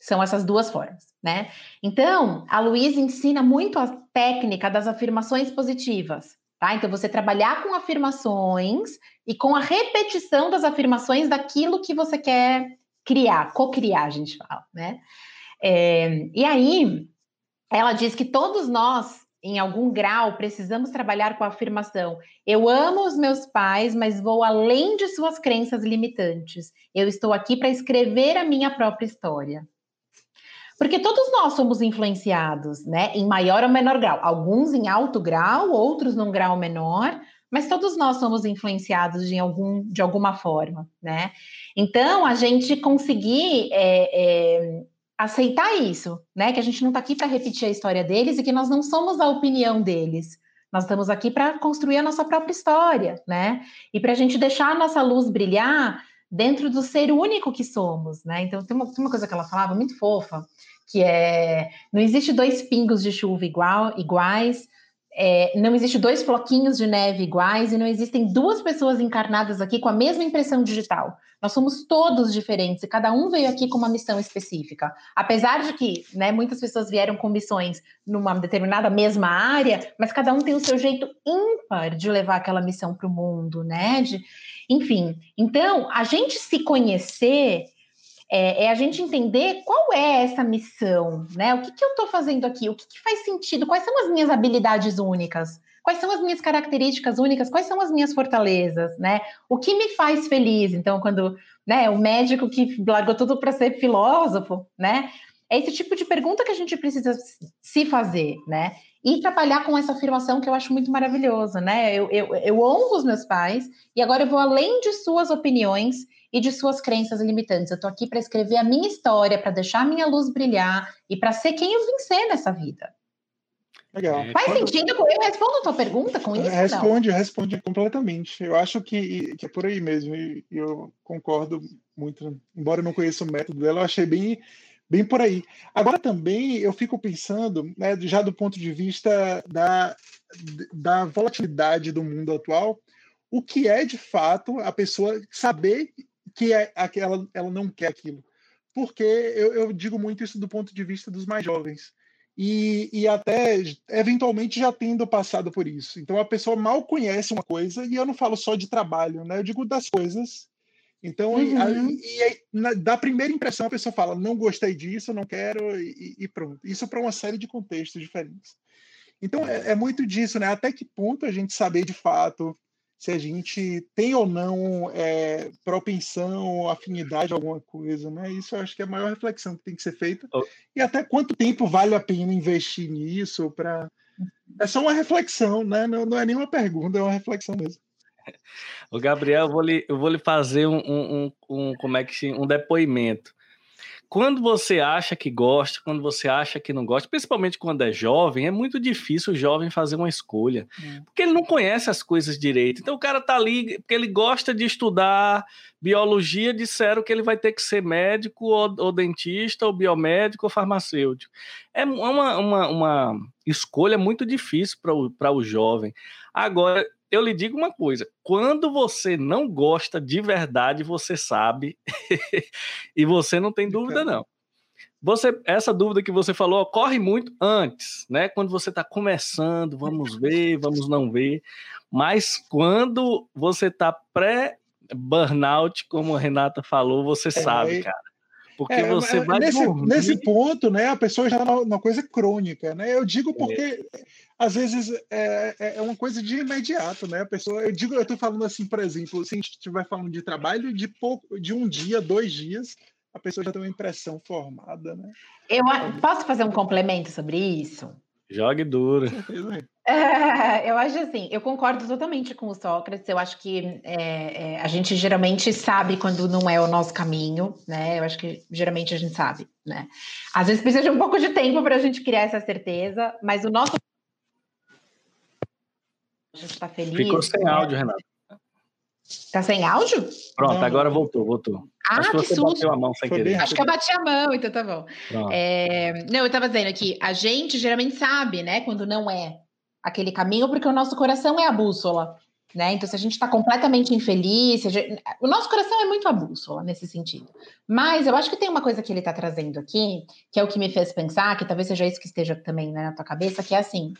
São essas duas formas, né? Então, a Luísa ensina muito a técnica das afirmações positivas, tá? Então, você trabalhar com afirmações e com a repetição das afirmações daquilo que você quer criar, co-criar, a gente fala, né? É, e aí, ela diz que todos nós, em algum grau, precisamos trabalhar com a afirmação: eu amo os meus pais, mas vou além de suas crenças limitantes. Eu estou aqui para escrever a minha própria história. Porque todos nós somos influenciados, né? Em maior ou menor grau. Alguns em alto grau, outros num grau menor, mas todos nós somos influenciados de, algum, de alguma forma, né? Então, a gente conseguir é, é, aceitar isso, né? Que a gente não está aqui para repetir a história deles e que nós não somos a opinião deles. Nós estamos aqui para construir a nossa própria história, né? E para a gente deixar a nossa luz brilhar dentro do ser único que somos, né? Então tem uma, tem uma coisa que ela falava muito fofa, que é não existe dois pingos de chuva igual, iguais, é, não existe dois floquinhos de neve iguais e não existem duas pessoas encarnadas aqui com a mesma impressão digital. Nós somos todos diferentes e cada um veio aqui com uma missão específica. Apesar de que né, muitas pessoas vieram com missões numa determinada mesma área, mas cada um tem o seu jeito ímpar de levar aquela missão para o mundo, né? De, enfim, então a gente se conhecer é, é, a gente entender qual é essa missão, né? O que, que eu estou fazendo aqui? O que, que, faz sentido? Quais são as minhas habilidades únicas? Quais são as minhas características únicas? Quais são as minhas fortalezas, né? O que me faz feliz? Então, quando né, o médico que largou tudo para ser filósofo, né? É esse tipo de pergunta que a gente precisa se fazer, né? E trabalhar com essa afirmação que eu acho muito maravilhosa, né? Eu, eu, eu honro os meus pais e agora eu vou além de suas opiniões e de suas crenças limitantes. Eu estou aqui para escrever a minha história, para deixar a minha luz brilhar e para ser quem eu vim ser nessa vida. Legal. Faz Quando... sentido? Eu respondo a tua pergunta com isso? Responde, não? responde completamente. Eu acho que, que é por aí mesmo, e eu concordo muito. Embora eu não conheça o método dela, eu achei bem, bem por aí. Agora também eu fico pensando, né, já do ponto de vista da, da volatilidade do mundo atual, o que é de fato a pessoa saber que é aquela, ela não quer aquilo. Porque eu, eu digo muito isso do ponto de vista dos mais jovens. E, e, até eventualmente já tendo passado por isso. Então a pessoa mal conhece uma coisa, e eu não falo só de trabalho, né? Eu digo das coisas. Então, uhum. e, e, na, da primeira impressão, a pessoa fala: não gostei disso, não quero, e, e pronto. Isso para uma série de contextos diferentes. Então, é, é, muito disso, né? Até que ponto a gente saber de fato se a gente tem ou não é, propensão, afinidade a alguma coisa, né? Isso eu acho que é a maior reflexão que tem que ser feita. Oh. E até quanto tempo vale a pena investir nisso para é só uma reflexão, né? Não, não é nenhuma pergunta, é uma reflexão mesmo. *laughs* O Gabriel, eu vou lhe, eu vou lhe fazer um, um, um, como é que um depoimento quando você acha que gosta, quando você acha que não gosta, principalmente quando é jovem, é muito difícil o jovem fazer uma escolha, é. porque ele não conhece as coisas direito. Então o cara tá ali porque ele gosta de estudar biologia, disseram que ele vai ter que ser médico ou, ou dentista, ou biomédico ou farmacêutico. É uma, uma, uma escolha muito difícil para o jovem. Agora, eu lhe digo uma coisa: quando você não gosta de verdade, você sabe, *laughs* e você não tem dúvida, não. Você, essa dúvida que você falou ocorre muito antes, né? Quando você está começando, vamos *laughs* ver, vamos não ver. Mas quando você está pré-burnout, como a Renata falou, você é, sabe, cara. Porque é, você vai nesse, nesse ponto, né? A pessoa já está numa coisa crônica, né? Eu digo porque é. às vezes é, é, é uma coisa de imediato, né? A pessoa, eu digo, eu estou falando assim, por exemplo, se a gente estiver falando de trabalho de pouco, de um dia, dois dias, a pessoa já tem uma impressão formada, né? Eu posso fazer um complemento sobre isso? Jogue duro. *laughs* É, *laughs* eu acho assim, eu concordo totalmente com o Sócrates. Eu acho que é, é, a gente geralmente sabe quando não é o nosso caminho, né? Eu acho que geralmente a gente sabe, né? Às vezes precisa de um pouco de tempo para a gente criar essa certeza, mas o nosso. A gente está feliz. Ficou sem né? áudio, Renato. Tá sem áudio? Pronto, agora voltou, voltou. Ah, Acho que, que você bateu a mão sem querer. Acho que eu bati a mão, então tá bom. É... Não, eu estava dizendo aqui, a gente geralmente sabe, né, quando não é aquele caminho, porque o nosso coração é a bússola. Né? Então, se a gente está completamente infeliz, gente... o nosso coração é muito a bússola nesse sentido. Mas eu acho que tem uma coisa que ele está trazendo aqui, que é o que me fez pensar, que talvez seja isso que esteja também né, na tua cabeça, que é assim: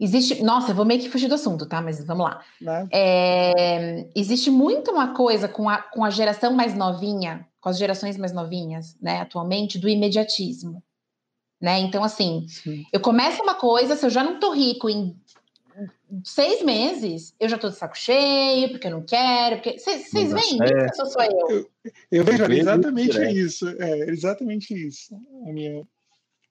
Existe. Nossa, eu vou meio que fugir do assunto, tá? Mas vamos lá. É, existe muito uma coisa com a, com a geração mais novinha, com as gerações mais novinhas, né, atualmente, do imediatismo. Né? Então, assim, Sim. eu começo uma coisa, se eu já não tô rico em seis meses, eu já tô de saco cheio, porque eu não quero, porque. Vocês veem é. isso sou eu? Eu, eu vejo exatamente isso. É, exatamente isso. A minha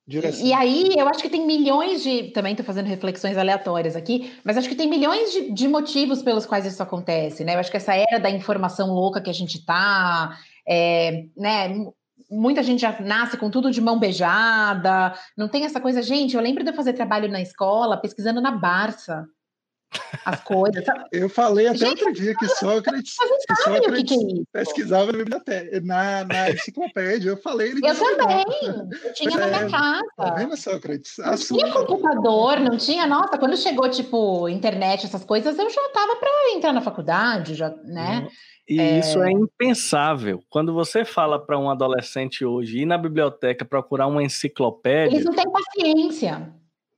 Direção. E aí, eu acho que tem milhões de. Também estou fazendo reflexões aleatórias aqui, mas acho que tem milhões de, de, motivos pelos quais isso acontece, né? Eu acho que essa era da informação louca que a gente tá, é, né? Muita gente já nasce com tudo de mão beijada, não tem essa coisa. Gente, eu lembro de eu fazer trabalho na escola pesquisando na Barça as coisas. *laughs* Eu falei até Gente, outro dia que Sócrates, que Sócrates que que é pesquisava na biblioteca, na, na enciclopédia. Eu falei. Ele eu também. Eu tinha é, na minha casa. Tá vendo, Sócrates? Não tinha computador, não tinha. Nossa, quando chegou, tipo, internet, essas coisas, eu já estava para entrar na faculdade, já, né? E é... isso é impensável. Quando você fala para um adolescente hoje ir na biblioteca procurar uma enciclopédia. Eles não têm paciência.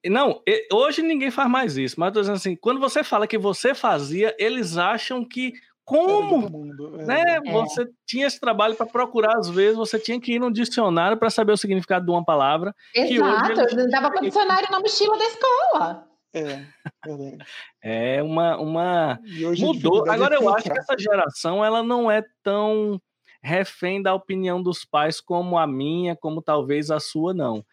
Não, hoje ninguém faz mais isso, mas eu tô dizendo assim, quando você fala que você fazia, eles acham que como, mundo, é. né? É. Você tinha esse trabalho para procurar às vezes, você tinha que ir no dicionário para saber o significado de uma palavra. Exato, eles... eu dava com o dicionário na mochila da escola. É, é uma, uma... mudou. Agora eu acho que essa geração ela não é tão refém da opinião dos pais como a minha, como talvez a sua não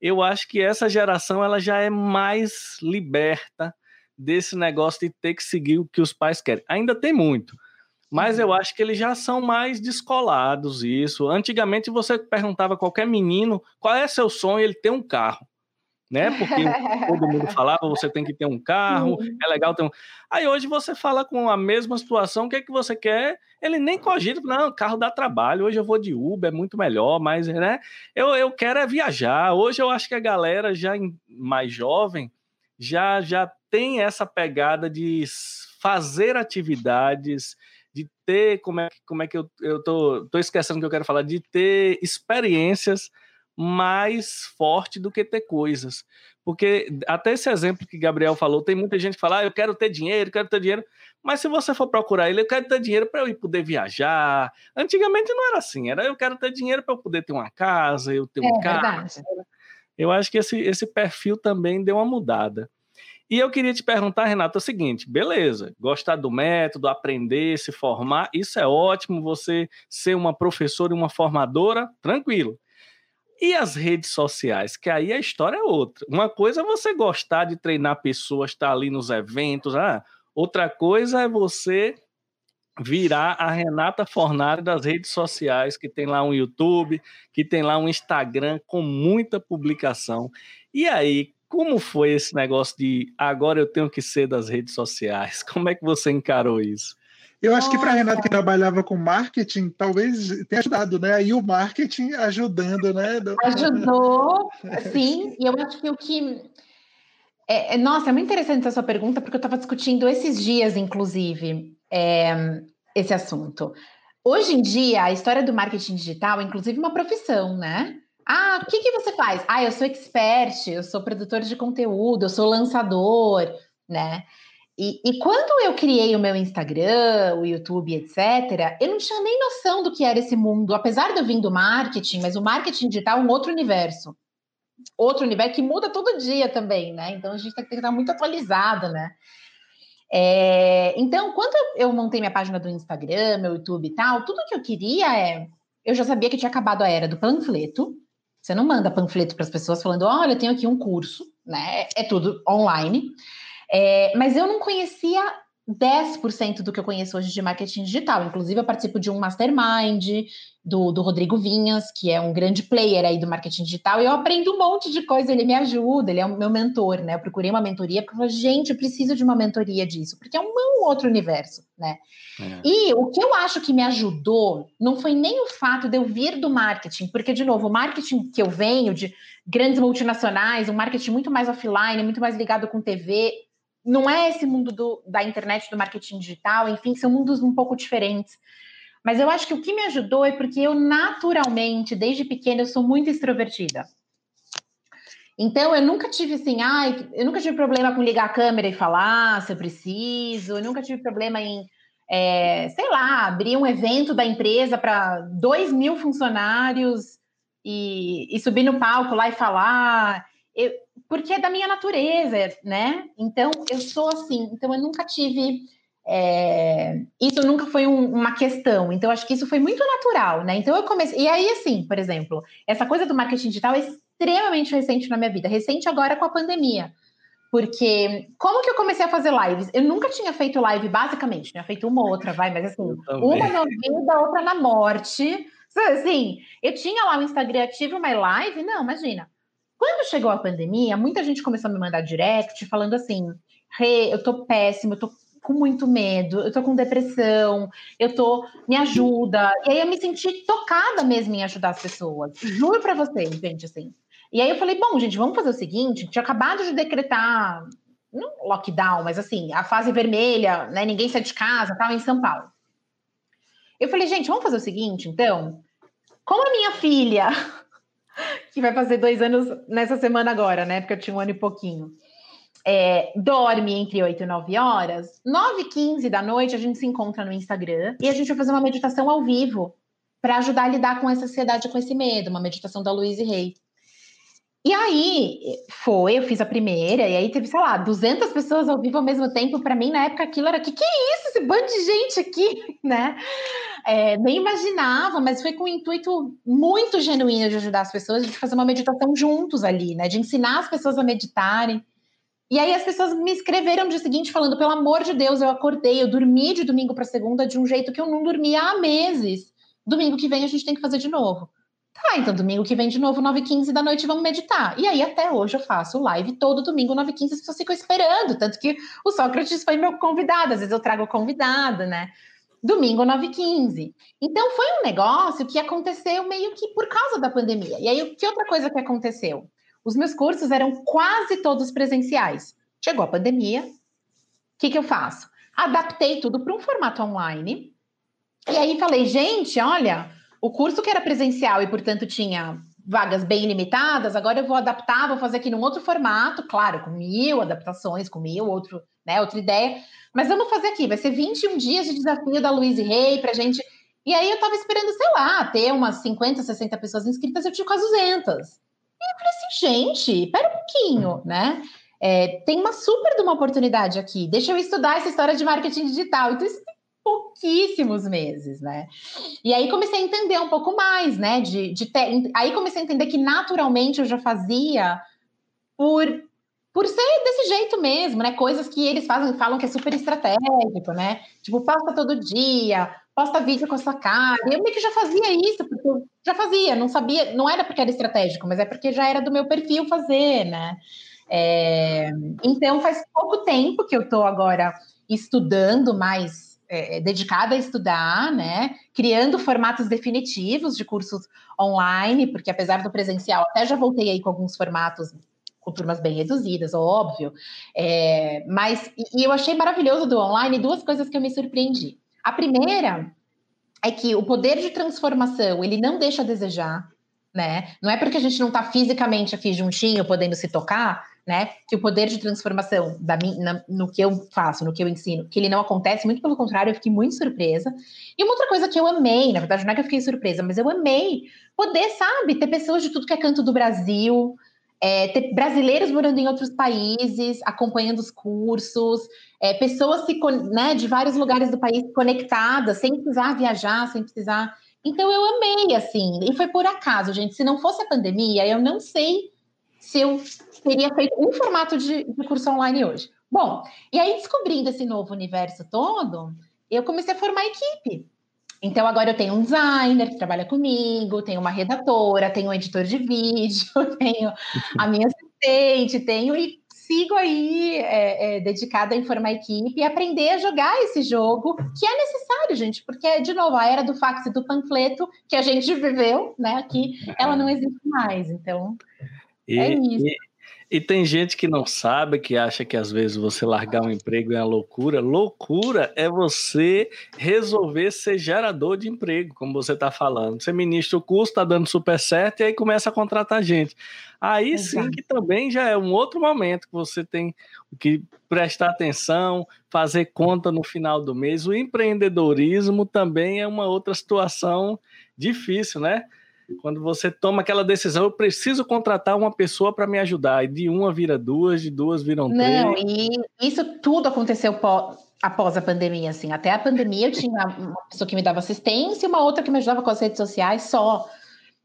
eu acho que essa geração ela já é mais liberta desse negócio de ter que seguir o que os pais querem. Ainda tem muito, mas eu uhum. acho que eles já são mais descolados isso. Antigamente você perguntava a qualquer menino qual é seu sonho, ele tem um carro né? Porque todo mundo *laughs* falava, você tem que ter um carro, é legal ter um. Aí hoje você fala com a mesma situação, o que é que você quer? Ele nem cogita, não, carro dá trabalho, hoje eu vou de Uber, é muito melhor, mas, né? Eu, eu quero é viajar. Hoje eu acho que a galera já mais jovem já, já tem essa pegada de fazer atividades, de ter, como é, como é que eu, eu tô, tô esquecendo que eu quero falar, de ter experiências mais forte do que ter coisas. Porque até esse exemplo que Gabriel falou, tem muita gente que fala, ah, eu quero ter dinheiro, quero ter dinheiro, mas se você for procurar ele, eu quero ter dinheiro para eu ir poder viajar. Antigamente não era assim, era eu quero ter dinheiro para eu poder ter uma casa, eu ter um é, carro. Verdade. Eu acho que esse, esse perfil também deu uma mudada. E eu queria te perguntar, Renato, é o seguinte: beleza, gostar do método, aprender, se formar, isso é ótimo. Você ser uma professora e uma formadora, tranquilo. E as redes sociais, que aí a história é outra. Uma coisa é você gostar de treinar pessoas, estar ali nos eventos, ah, outra coisa é você virar a Renata Fornari das redes sociais, que tem lá um YouTube, que tem lá um Instagram com muita publicação. E aí, como foi esse negócio de agora eu tenho que ser das redes sociais? *laughs* Como é que você encarou isso? Eu acho que para Renata que trabalhava com marketing, talvez tenha ajudado, né? Aí o marketing ajudando, né? Ajudou, *laughs* sim. E eu acho que o que. É, é, nossa, é muito interessante essa sua pergunta, porque eu estava discutindo esses dias, inclusive, é, esse assunto. Hoje em dia, a história do marketing digital é inclusive uma profissão, né? Ah, o que, que você faz? Ah, eu sou expert, eu sou produtor de conteúdo, eu sou lançador, né? E, e, quando eu criei o meu Instagram, o YouTube, etc., eu não tinha nem noção do que era esse mundo, apesar de eu vir do marketing, mas o marketing digital é um outro universo. Outro universo que muda todo dia também, né? Então a gente tem que estar muito atualizado, né? É, então, quando eu montei minha página do Instagram, meu YouTube e tal, tudo que eu queria é. Eu já sabia que tinha acabado a era do panfleto. Você não manda panfleto para as pessoas falando: olha, eu tenho aqui um curso, né? É tudo online. É, mas eu não conhecia 10% do que eu conheço hoje de marketing digital. Inclusive, eu participo de um mastermind do, do Rodrigo Vinhas, que é um grande player aí do marketing digital, e eu aprendo um monte de coisa, ele me ajuda, ele é o meu mentor, né? Eu procurei uma mentoria, porque eu falei, gente, eu preciso de uma mentoria disso, porque é um, um outro universo, né? É. E o que eu acho que me ajudou não foi nem o fato de eu vir do marketing, porque, de novo, o marketing que eu venho de grandes multinacionais, um marketing muito mais offline, muito mais ligado com TV, não é esse mundo do, da internet, do marketing digital, enfim, são mundos um pouco diferentes. Mas eu acho que o que me ajudou é porque eu naturalmente, desde pequena, eu sou muito extrovertida. Então eu nunca tive assim, ai, eu nunca tive problema com ligar a câmera e falar se eu preciso, eu nunca tive problema em, é, sei lá, abrir um evento da empresa para dois mil funcionários e, e, subir no palco lá e falar. Eu, porque é da minha natureza, né? Então eu sou assim, então eu nunca tive é, isso nunca foi um, uma questão, então acho que isso foi muito natural, né? Então eu comecei, e aí assim, por exemplo, essa coisa do marketing digital é extremamente recente na minha vida, recente agora com a pandemia. Porque como que eu comecei a fazer lives? Eu nunca tinha feito live, basicamente, tinha feito uma ou outra, vai, mas assim, uma na vida, outra na morte. Assim, eu tinha lá o Instagram ativo, mas live, não, imagina. Quando chegou a pandemia, muita gente começou a me mandar direct falando assim: Rê, eu tô péssimo, eu tô com muito medo, eu tô com depressão, eu tô, me ajuda. E aí eu me senti tocada mesmo em ajudar as pessoas. Juro para vocês, gente, assim. E aí eu falei, bom, gente, vamos fazer o seguinte, tinha acabado de decretar não lockdown, mas assim, a fase vermelha, né, ninguém sai de casa, tava em São Paulo. Eu falei, gente, vamos fazer o seguinte, então, como a minha filha, *laughs* que vai fazer dois anos nessa semana agora, né, porque eu tinha um ano e pouquinho, é, dorme entre 8 e 9 horas, 9 e 15 da noite a gente se encontra no Instagram e a gente vai fazer uma meditação ao vivo para ajudar a lidar com essa ansiedade, com esse medo, uma meditação da Louise Rey. E aí foi, eu fiz a primeira, e aí teve, sei lá, 200 pessoas ao vivo ao mesmo tempo. Para mim, na época, aquilo era que que é isso, esse bando de gente aqui, *laughs* né? É, nem imaginava, mas foi com um intuito muito genuíno de ajudar as pessoas, de fazer uma meditação juntos ali, né? De ensinar as pessoas a meditarem. E aí as pessoas me escreveram no dia seguinte falando: pelo amor de Deus, eu acordei, eu dormi de domingo para segunda de um jeito que eu não dormia há meses. Domingo que vem a gente tem que fazer de novo. Tá, então domingo que vem de novo, 9h15 da noite, vamos meditar. E aí até hoje eu faço live todo domingo, 9h15, as pessoas ficam esperando. Tanto que o Sócrates foi meu convidado, às vezes eu trago convidado, né? Domingo, 9h15. Então foi um negócio que aconteceu meio que por causa da pandemia. E aí, que outra coisa que aconteceu? Os meus cursos eram quase todos presenciais. Chegou a pandemia, o que, que eu faço? Adaptei tudo para um formato online. E aí falei, gente, olha, o curso que era presencial e, portanto, tinha vagas bem limitadas, agora eu vou adaptar, vou fazer aqui num outro formato, claro, com mil adaptações, com mil outro, né, outra ideia. Mas vamos fazer aqui, vai ser 21 dias de desafio da Luiz Rey para gente. E aí eu tava esperando, sei lá, ter umas 50, 60 pessoas inscritas, eu tinha quase 200. E eu falei assim, gente, pera um pouquinho, né? É, tem uma super de uma oportunidade aqui. Deixa eu estudar essa história de marketing digital. Então, isso pouquíssimos meses, né? E aí comecei a entender um pouco mais, né? De, de ter, aí comecei a entender que naturalmente eu já fazia por por ser desse jeito mesmo, né? Coisas que eles fazem, falam que é super estratégico, né? Tipo, posta todo dia, posta vídeo com a sua cara. Eu meio que já fazia isso, porque eu já fazia, não sabia, não era porque era estratégico, mas é porque já era do meu perfil fazer, né? É, então faz pouco tempo que eu estou agora estudando mais, é, é, dedicada a estudar, né? Criando formatos definitivos de cursos online, porque apesar do presencial, até já voltei aí com alguns formatos com turmas bem reduzidas, óbvio. É, mas e eu achei maravilhoso do online duas coisas que eu me surpreendi. A primeira é que o poder de transformação ele não deixa a desejar, né? Não é porque a gente não está fisicamente aqui juntinho, podendo se tocar, né? Que o poder de transformação da na, no que eu faço, no que eu ensino, que ele não acontece, muito pelo contrário, eu fiquei muito surpresa. E uma outra coisa que eu amei, na verdade, não é que eu fiquei surpresa, mas eu amei poder, sabe, ter pessoas de tudo que é canto do Brasil, é, ter brasileiros morando em outros países, acompanhando os cursos, é, pessoas se, né, de vários lugares do país conectadas, sem precisar viajar, sem precisar. Então eu amei, assim, e foi por acaso, gente. Se não fosse a pandemia, eu não sei se eu teria feito um formato de, de curso online hoje. Bom, e aí descobrindo esse novo universo todo, eu comecei a formar equipe. Então agora eu tenho um designer que trabalha comigo, tenho uma redatora, tenho um editor de vídeo, *laughs* tenho a minha assistente, tenho e sigo aí é, é, dedicada a informar a equipe e aprender a jogar esse jogo que é necessário, gente, porque de novo a era do fax e do panfleto que a gente viveu, né? Aqui ela não existe mais, então e, é isso. E E tem gente que não sabe, que acha que às vezes você largar um emprego é uma loucura. Loucura é você resolver ser gerador de emprego, como você está falando. Você ministra o curso, está dando super certo, e aí começa a contratar gente. Aí Exato. sim que também já é um outro momento que você tem que prestar atenção, fazer conta no final do mês. O empreendedorismo também é uma outra situação difícil, né? Quando você toma aquela decisão, eu preciso contratar uma pessoa para me ajudar. E de uma vira duas, de duas viram três. Não, e isso tudo aconteceu após a pandemia, assim. Até a pandemia eu tinha uma pessoa que me dava assistência e uma outra que me ajudava com as redes sociais só.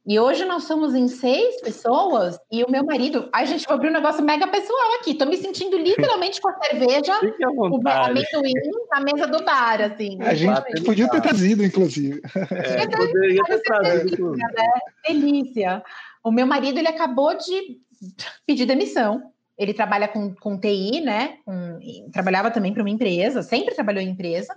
E hoje nós somos em seis pessoas e o meu marido. Ai, gente, vou abrir um negócio mega pessoal aqui. Tô me sentindo literalmente com a cerveja, *laughs* o amendoim na mesa do bar, assim. A gente podia ter trazido, inclusive. É, poderia ter trazido. Delícia, né? delícia. O meu marido, ele acabou de pedir demissão. Ele trabalha com, com TI, né? Com, trabalhava também para uma empresa, sempre trabalhou em empresa.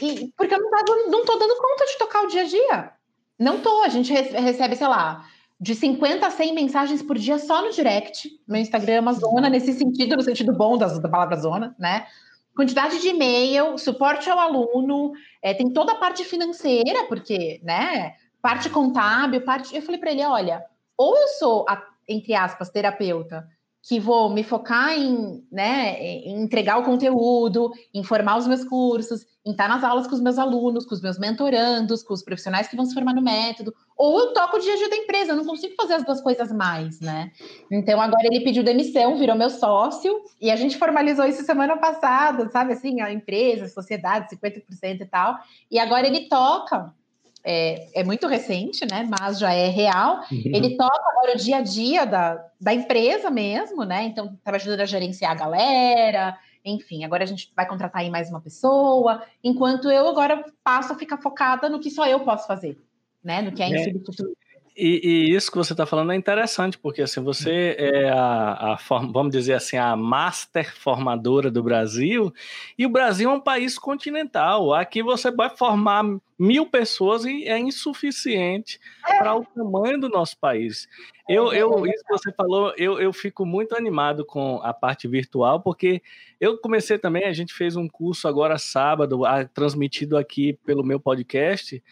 E porque eu não, tava, não tô dando conta de tocar o dia a dia. Não tô, a gente recebe, sei lá, de 50 a 100 mensagens por dia só no direct. Meu Instagram é uma zona nesse sentido, no sentido bom das, da palavra zona, né? Quantidade de e-mail, suporte ao aluno, é, tem toda a parte financeira, porque, né? Parte contábil, parte. Eu falei para ele: olha, ou eu sou, a, entre aspas, terapeuta, que vou me focar em, né, em entregar o conteúdo, em formar os meus cursos, em estar nas aulas com os meus alunos, com os meus mentorandos, com os profissionais que vão se formar no método, ou eu toco o dia a dia da empresa, eu não consigo fazer as duas coisas mais, né? Então agora ele pediu demissão, virou meu sócio, e a gente formalizou isso semana passada, sabe assim, a empresa, a sociedade, 50% e tal, e agora ele toca é, é, muito recente, né? Mas já é real. Uhum. Ele toca agora o dia a dia da, da empresa mesmo, né? Então, estava ajudando a gerenciar a galera, enfim, agora a gente vai contratar aí mais uma pessoa, enquanto eu agora passo a ficar focada no que só eu posso fazer, né? No que é, é. E, e, isso que você está falando é interessante, porque assim, você é a, a vamos dizer assim, a master formadora do Brasil, e o Brasil é um país continental. Aqui você vai formar mil pessoas e é insuficiente é. para o tamanho do nosso país. Eu, eu, isso que você falou, eu, eu fico muito animado com a parte virtual, porque eu comecei também, a gente fez um curso agora sábado, transmitido aqui pelo meu podcast,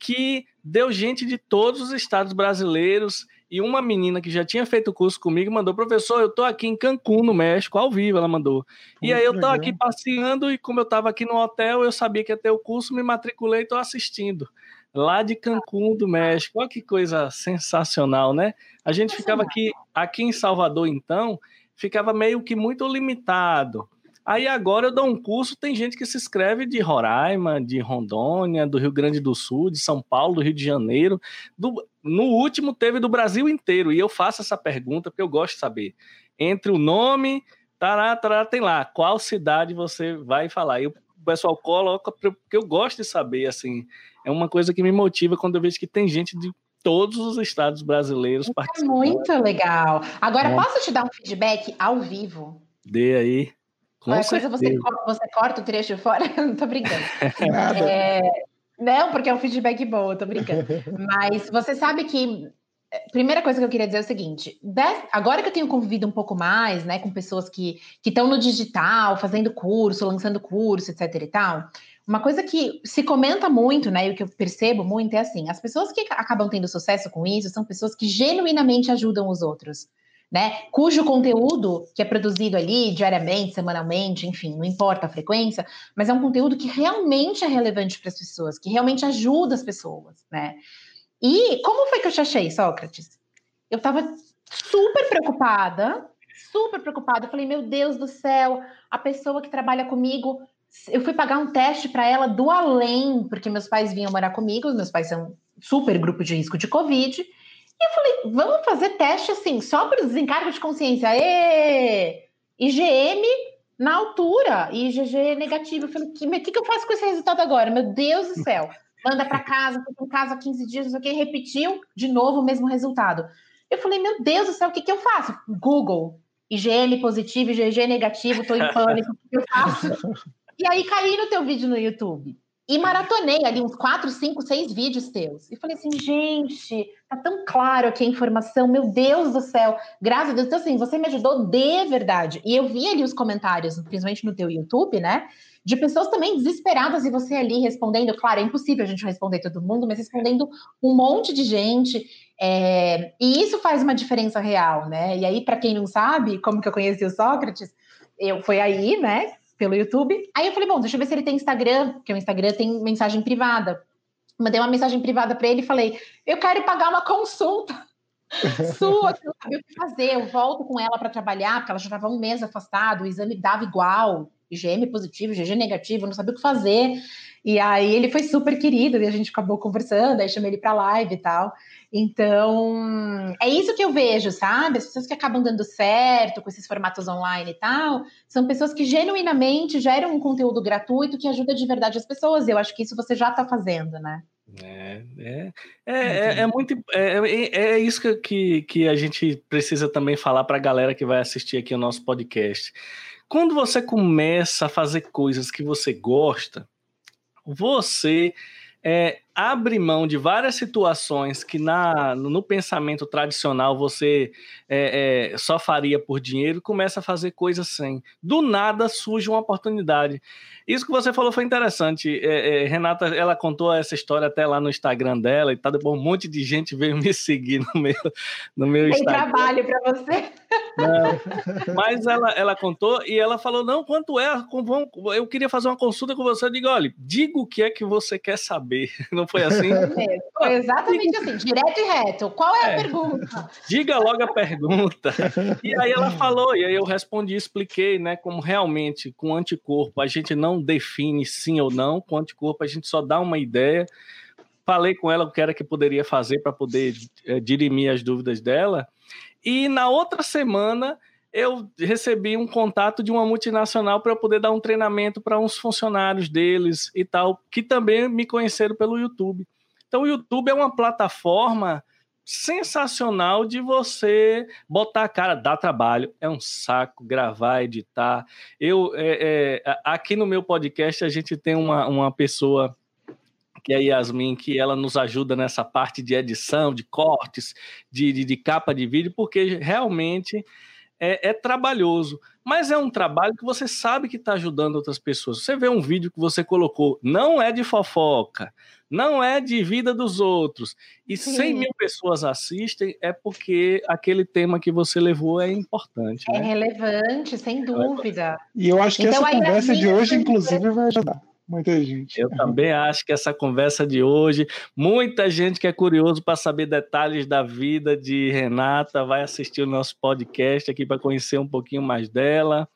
que deu gente de todos os estados brasileiros e uma menina que já tinha feito o curso comigo mandou, professor, eu tô aqui em Cancún, no México, ao vivo, ela mandou. E aí eu tô aqui passeando e como eu tava aqui no hotel, eu sabia que ia ter o curso, me matriculei e tô assistindo. Lá de Cancún, do México. Olha que coisa sensacional, né? A gente ficava aqui, aqui em Salvador, então, ficava meio que muito limitado. Aí agora eu dou um curso, tem gente que se inscreve de Roraima, de Rondônia, do Rio Grande do Sul, de São Paulo, do Rio de Janeiro. Do, no último teve do Brasil inteiro. E eu faço essa pergunta porque eu gosto de saber. Entre o nome, tará, tará, tem lá, qual cidade você vai falar. E o pessoal coloca, porque eu gosto de saber, assim, é uma coisa que me motiva quando eu vejo que tem gente de todos os estados brasileiros Isso é participando. É muito legal. Agora, é. posso te dar um feedback ao vivo? Dê aí. Com Qualquer coisa você, você corta o trecho fora? *laughs* não tô brincando. *laughs* é, não, porque é um feedback bom, eu tô brincando. Mas você sabe que. É, primeira coisa que eu queria dizer é o seguinte: agora que eu tenho convivido um pouco mais, né, com pessoas que estão no digital, fazendo curso, lançando curso, etc. e tal, uma coisa que se comenta muito, né, e o que eu percebo muito é assim: as pessoas que acabam tendo sucesso com isso são pessoas que genuinamente ajudam os outros né? Cujo conteúdo que é produzido ali diariamente, semanalmente, enfim, não importa a frequência, mas é um conteúdo que realmente é relevante para as pessoas, que realmente ajuda as pessoas, né? E como foi que eu te achei, Sócrates? Eu estava super preocupada, super preocupada. Eu falei, meu Deus do céu, a pessoa que trabalha comigo, eu fui pagar um teste para ela do além, porque meus pais vinham morar comigo, meus pais são super grupo de risco de Covid. E eu falei, vamos fazer teste assim, só para desencargo de consciência. Ê! IgM na altura e IgG negativo. Eu falei, o que, que eu faço com esse resultado agora? Meu Deus do céu. *laughs* Manda para casa, fica em casa 15 dias, não sei o que, repetiu de novo o mesmo resultado. Eu falei, meu Deus do céu, o que, que eu faço? Google, IgM positivo, IgG negativo, tô em pânico, o que eu faço? *laughs* E aí caí no teu vídeo no YouTube. E maratonei ali uns quatro, cinco, seis vídeos teus. E falei assim, gente, tá tão claro aqui a informação, meu Deus do céu, graças a Deus. Então, assim, você me ajudou de verdade. E eu vi ali os comentários, principalmente no teu YouTube, né? De pessoas também desesperadas e você ali respondendo. Claro, é impossível a gente responder todo mundo, mas respondendo um monte de gente. É... E isso faz uma diferença real, né? E aí, para quem não sabe, como que eu conheci o Sócrates, eu foi aí, né? Pelo YouTube. Aí eu falei, bom, deixa eu ver se ele tem Instagram, porque o Instagram tem mensagem privada. Mandei uma mensagem privada para ele e falei, eu quero pagar uma consulta *laughs* sua, que eu não sabia o que fazer. Eu volto com ela para trabalhar, porque ela já estava um mês afastada, o exame dava igual, IgM positivo, GG negativo, não sabia o que fazer. E aí ele foi super querido, e a gente acabou conversando, aí chamei ele para live e tal. Então, é isso que eu vejo, sabe? As pessoas que acabam dando certo com esses formatos online e tal, são pessoas que genuinamente geram um conteúdo gratuito que ajuda de verdade as pessoas. Eu acho que isso você já está fazendo, né? É, é, é, é, é muito. É, é, é isso que, que a gente precisa também falar para a galera que vai assistir aqui o nosso podcast. Quando você começa a fazer coisas que você gosta, você é, abre mão de várias situações que na, no pensamento tradicional você é, é, só faria por dinheiro e começa a fazer coisas sem. Do nada surge uma oportunidade. Isso que você falou foi interessante. É, é, Renata, ela contou essa história até lá no Instagram dela e tá depois um monte de gente veio me *laughs* seguir no meu, no meu Tem Instagram. trabalho para você. Não, mas ela, ela contou e ela falou: não, quanto é? Eu queria fazer uma consulta com você. Eu digo, olha, diga o que é que você quer saber. *laughs* Não foi assim? É, foi exatamente assim, direto e reto. Qual é a é. pergunta? Diga logo a pergunta. E aí ela falou, e aí eu respondi, expliquei, né, como realmente com anticorpo a gente não define sim ou não, com anticorpo a gente só dá uma ideia. Falei com ela o que era que poderia fazer para poder é, dirimir as dúvidas dela. E na outra semana eu recebi um contato de uma multinacional para poder dar um treinamento para uns funcionários deles e tal, que também me conheceram pelo YouTube. Então, o YouTube é uma plataforma sensacional de você botar a cara, dá trabalho, é um saco gravar, editar. Eu é, é, aqui no meu podcast a gente tem uma, uma pessoa que é a Yasmin, que ela nos ajuda nessa parte de edição, de cortes, de, de, de capa de vídeo, porque realmente é, é, trabalhoso, mas é um trabalho que você sabe que está ajudando outras pessoas. Você vê um vídeo que você colocou, não é de fofoca, não é de vida dos outros, e Sim. 100 mil pessoas assistem, é porque aquele tema que você levou é importante. É né? relevante, sem dúvida. E eu acho que então, essa conversa de hoje, inclusive, vai ajudar muita gente. Eu também acho que essa conversa de hoje, muita gente que é curioso para saber detalhes da vida de Renata vai assistir o nosso podcast aqui para conhecer um pouquinho mais dela.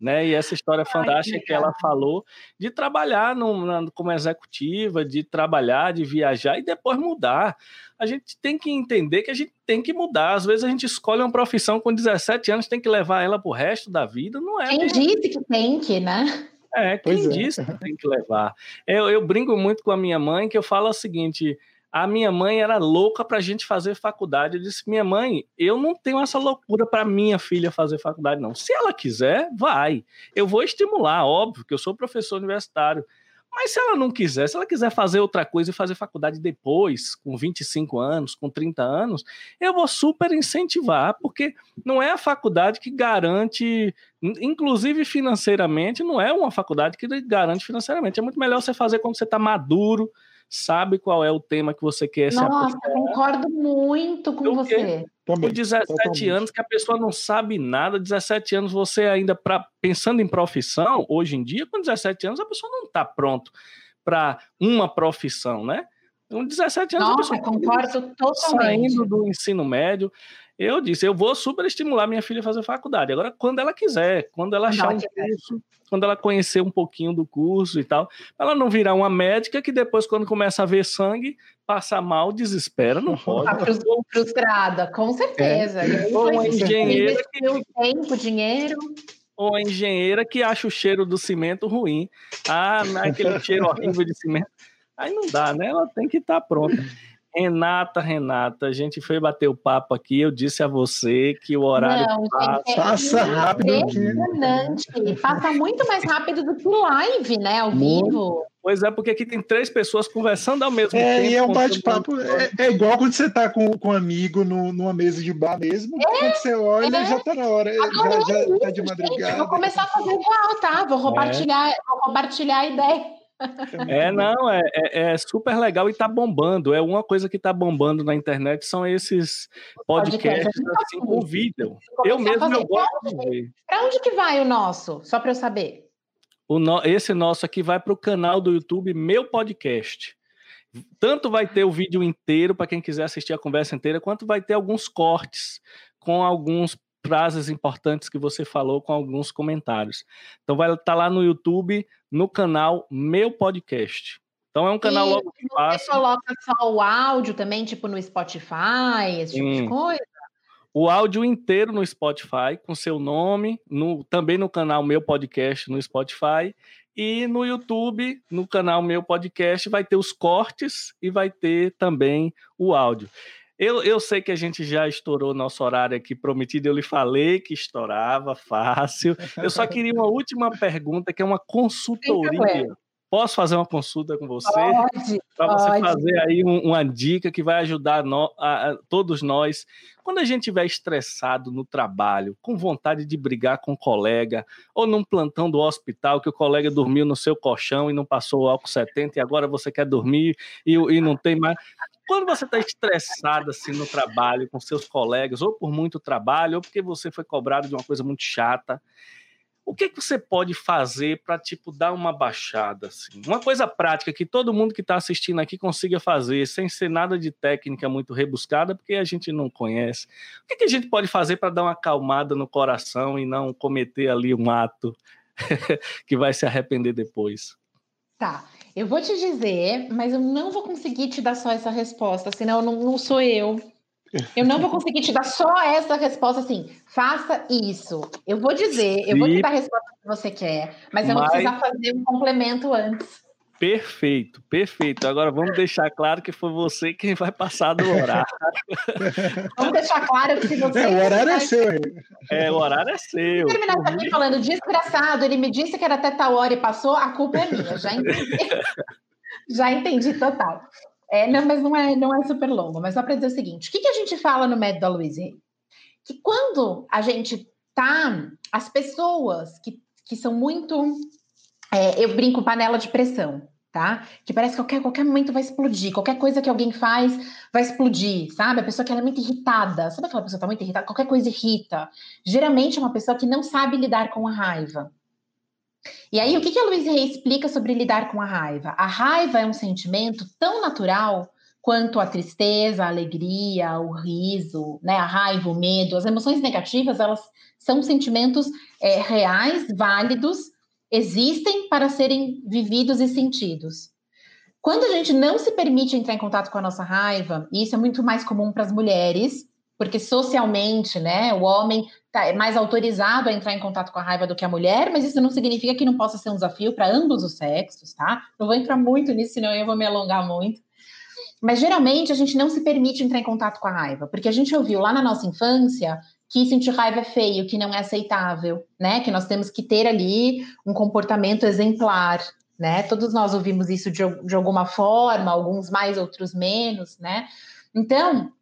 Né? E essa história fantástica Ai, que, que ela falou de trabalhar no, na, como executiva, de trabalhar, de viajar e depois mudar. A gente tem que entender que a gente tem que mudar. Às vezes a gente escolhe uma profissão com 17 anos, tem que levar ela para o resto da vida. Não é. Quem disse que tem que, né? É, quem é. disse que *laughs* tem que levar? Eu, eu brinco muito com a minha mãe, que eu falo o seguinte: a minha mãe era louca para a gente fazer faculdade. Eu disse: minha mãe, eu não tenho essa loucura para minha filha fazer faculdade, não. Se ela quiser, vai. Eu vou estimular, óbvio, que eu sou professor universitário. Mas se ela não quiser, se ela quiser fazer outra coisa e fazer faculdade depois, com 25 anos, com 30 anos, eu vou super incentivar, porque não é a faculdade que garante, inclusive financeiramente, não é uma faculdade que garante financeiramente. É muito melhor você fazer quando você está maduro, sabe qual é o tema que você quer Nossa, se Nossa, concordo muito com você. Também, com 17 totalmente. anos que a pessoa não sabe nada, 17 anos você ainda pra, pensando em profissão, hoje em dia, com 17 anos a pessoa não está pronto para uma profissão, né? Com 17 anos Nossa, a pessoa concordo totalmente. saindo do ensino médio, eu disse, eu vou super estimular minha filha a fazer faculdade. Agora, quando ela quiser, quando ela achar um curso, quando ela conhecer um pouquinho do curso e tal, ela não virar uma médica que depois, quando começa a ver sangue, passa mal, desespera, não *laughs* pode. Tá frustrada, com certeza. É. Ou uma engenheira que... tempo, dinheiro ou a engenheira que acha o cheiro do cimento ruim. Ah, aquele *laughs* cheiro horrível de cimento. Aí não dá, né? Ela tem que estar tá pronta. Renata, Renata, a gente foi bater o papo aqui. Eu disse a você que o horário Não, passa, gente, é passa rápido. Impressionante. Passa muito mais rápido do que live, né? Ao muito, vivo. Pois é, porque aqui tem três pessoas conversando ao mesmo é, tempo. E é um bate-papo. É, é, igual quando você está com, com um amigo no, numa mesa de bar mesmo. É, quando você olha, é. já está na hora. Agora já, já tá de madrugada. Gente, vou começar a fazer igual, tá? Vou compartilhar, vou compartilhar a ideia. É, não, é, é, é, super legal e tá bombando. É uma coisa que tá bombando na internet são esses podcasts assim com vídeo. Eu mesmo eu gosto de ver. Para onde que vai o nosso? Só para eu saber. O no, esse nosso aqui vai para o canal do YouTube Meu Podcast. Tanto vai ter o vídeo inteiro para quem quiser assistir a conversa inteira, quanto vai ter alguns cortes com alguns frases importantes que você falou, com alguns comentários. Então vai estar tá lá no YouTube, no canal Meu Podcast. Então é um canal e logo que passa. Você coloca só o áudio também, tipo no Spotify, esse tipo de coisa? o áudio inteiro no Spotify, com seu nome, no, também no canal Meu Podcast no Spotify, e no YouTube, no canal Meu Podcast, vai ter os cortes e vai ter também o áudio. Eu, eu sei que a gente já estourou nosso horário aqui prometido, eu lhe falei que estourava fácil. Eu só queria uma última pergunta, que é uma consultoria. Posso fazer uma consulta com você? Para você fazer aí um, uma dica que vai ajudar no, a, a, todos nós. Quando a gente estiver estressado no trabalho, com vontade de brigar com um colega, ou num plantão do hospital que o colega dormiu no seu colchão e não passou o álcool 70 e agora você quer dormir e, e não tem mais. Quando você está estressado assim no trabalho com seus colegas, ou por muito trabalho, ou porque você foi cobrado de uma coisa muito chata, o que, que você pode fazer para tipo dar uma baixada assim? Uma coisa prática que todo mundo que está assistindo aqui consiga fazer, sem ser nada de técnica muito rebuscada, porque a gente não conhece. O que, que a gente pode fazer para dar uma acalmada no coração e não cometer ali um ato *laughs* que vai se arrepender depois? Tá, eu vou te dizer, mas eu não vou conseguir te dar só essa resposta, senão não, não sou eu. Eu não vou conseguir te dar só essa resposta assim, faça isso. Eu vou dizer, eu vou te dar a resposta que você quer, mas eu mas... vou precisar fazer um complemento antes. Perfeito, perfeito. Agora vamos deixar claro que foi você quem vai passar do horário. *laughs* vamos deixar claro que se você. É, o horário é seu. É, o horário é seu. terminar aqui falando, desgraçado, ele me disse que era até tal hora e passou, a culpa é minha, já entendi. *laughs* já entendi total. É, não, mas não é, não é super longo, mas só para dizer o seguinte: o que, que a gente fala no método da Louise? Que quando a gente tá, as pessoas que, que são muito. É, eu brinco panela de pressão, tá? Que parece que qualquer, qualquer momento vai explodir, qualquer coisa que alguém faz vai explodir, sabe? A pessoa que ela é muito irritada, sabe aquela pessoa que tá muito irritada? Qualquer coisa irrita. Geralmente é uma pessoa que não sabe lidar com a raiva. E aí, o que, que a Luiz Rey explica sobre lidar com a raiva? A raiva é um sentimento tão natural quanto a tristeza, a alegria, o riso, né, a raiva, o medo. As emoções negativas, elas são sentimentos é, reais, válidos, existem para serem vividos e sentidos. Quando a gente não se permite entrar em contato com a nossa raiva, e isso é muito mais comum para as mulheres, porque socialmente, né, o homem tá, é mais autorizado a entrar em contato com a raiva do que a mulher, mas isso não significa que não possa ser um desafio para ambos os sexos, tá? Não vou entrar muito nisso, senão eu vou me alongar muito. Mas geralmente a gente não se permite entrar em contato com a raiva, porque a gente ouviu lá na nossa infância que sentir raiva é feio, que não é aceitável, né? Que nós temos que ter ali um comportamento exemplar, né? Todos nós ouvimos isso de, de alguma forma, alguns mais, outros menos, né? Então,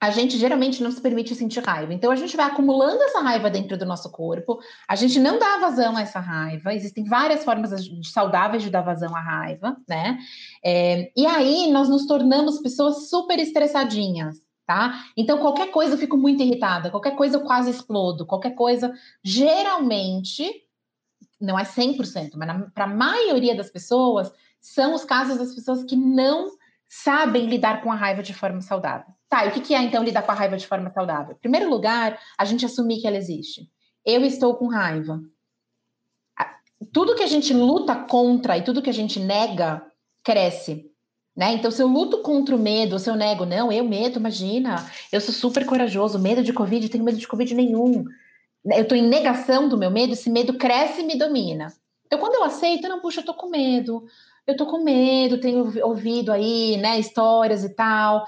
a gente geralmente não se permite sentir raiva. Então a gente vai acumulando essa raiva dentro do nosso corpo, a gente não dá vazão a essa raiva. Existem várias formas saudáveis de dar vazão à raiva, né? É, e aí nós nos tornamos pessoas super estressadinhas. Tá? Então, qualquer coisa eu fico muito irritada, qualquer coisa eu quase explodo, qualquer coisa, geralmente, não é 100%, mas para a maioria das pessoas, são os casos das pessoas que não sabem lidar com a raiva de forma saudável. Tá, e o que é então lidar com a raiva de forma saudável? Em primeiro lugar, a gente assumir que ela existe. Eu estou com raiva. Tudo que a gente luta contra e tudo que a gente nega cresce. Né? Então, se eu luto contra o medo, se eu nego, não, eu medo, imagina, eu sou super corajoso, medo de Covid, tenho medo de Covid nenhum. Eu estou em negação do meu medo, esse medo cresce e me domina. Então, quando eu aceito, não, puxa, eu tô com medo, eu tô com medo, tenho ouvido aí, né, histórias e tal.